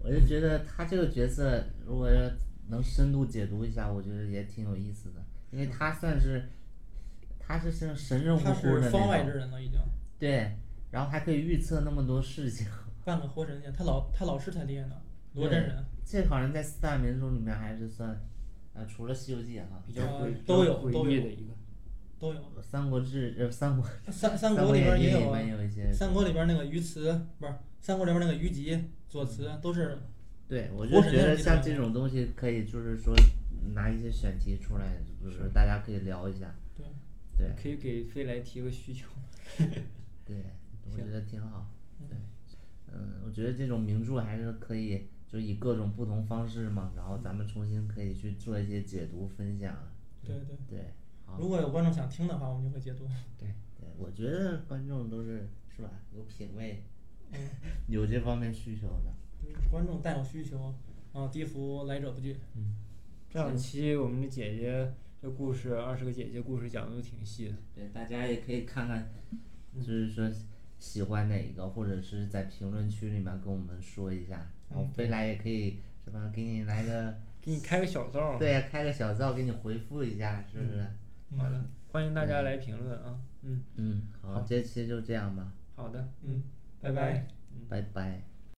我就觉得他这个角色如果要能深度解读一下，我觉得也挺有意思的，因为他算是，他是像神人他乎乎的是方外那种，之人了，已经对，然后还可以预测那么多事情，半个活神仙。他老他老师才厉害呢，罗真人。这好像在四大名著里面还是算，呃，除了《西游记》哈，比较都有都有的一个。都有。《三国志》呃，《三国》三三国国里边也有啊三国里边那个虞辞不是三国里边那个鱼吉、左慈都是对，我就觉得像这种东西可以，就是说拿一些选题出来，就是大家可以聊一下。对对可以给飞来提个需求。[laughs] 对，我觉得挺好。对，嗯，我觉得这种名著还是可以，就以各种不同方式嘛，然后咱们重新可以去做一些解读分享。对对。对，如果有观众想听的话，我们就会解读。对对，我觉得观众都是是吧，有品位，嗯，有这方面需求的。观众带有需求，啊，低服来者不拒。上期我们的姐姐这故事，二十个姐姐故事讲的都挺细的。对，大家也可以看看，就是说喜欢哪个，或者是在评论区里面跟我们说一下，然后嗯飞来也可以什么，给你来个，给你开个小灶。对呀、开个小灶给你回复一下，是不是？嗯好的，欢迎大家来评论啊。嗯，嗯，好，好这期就这样吧，好的，嗯，拜拜拜嗯拜拜。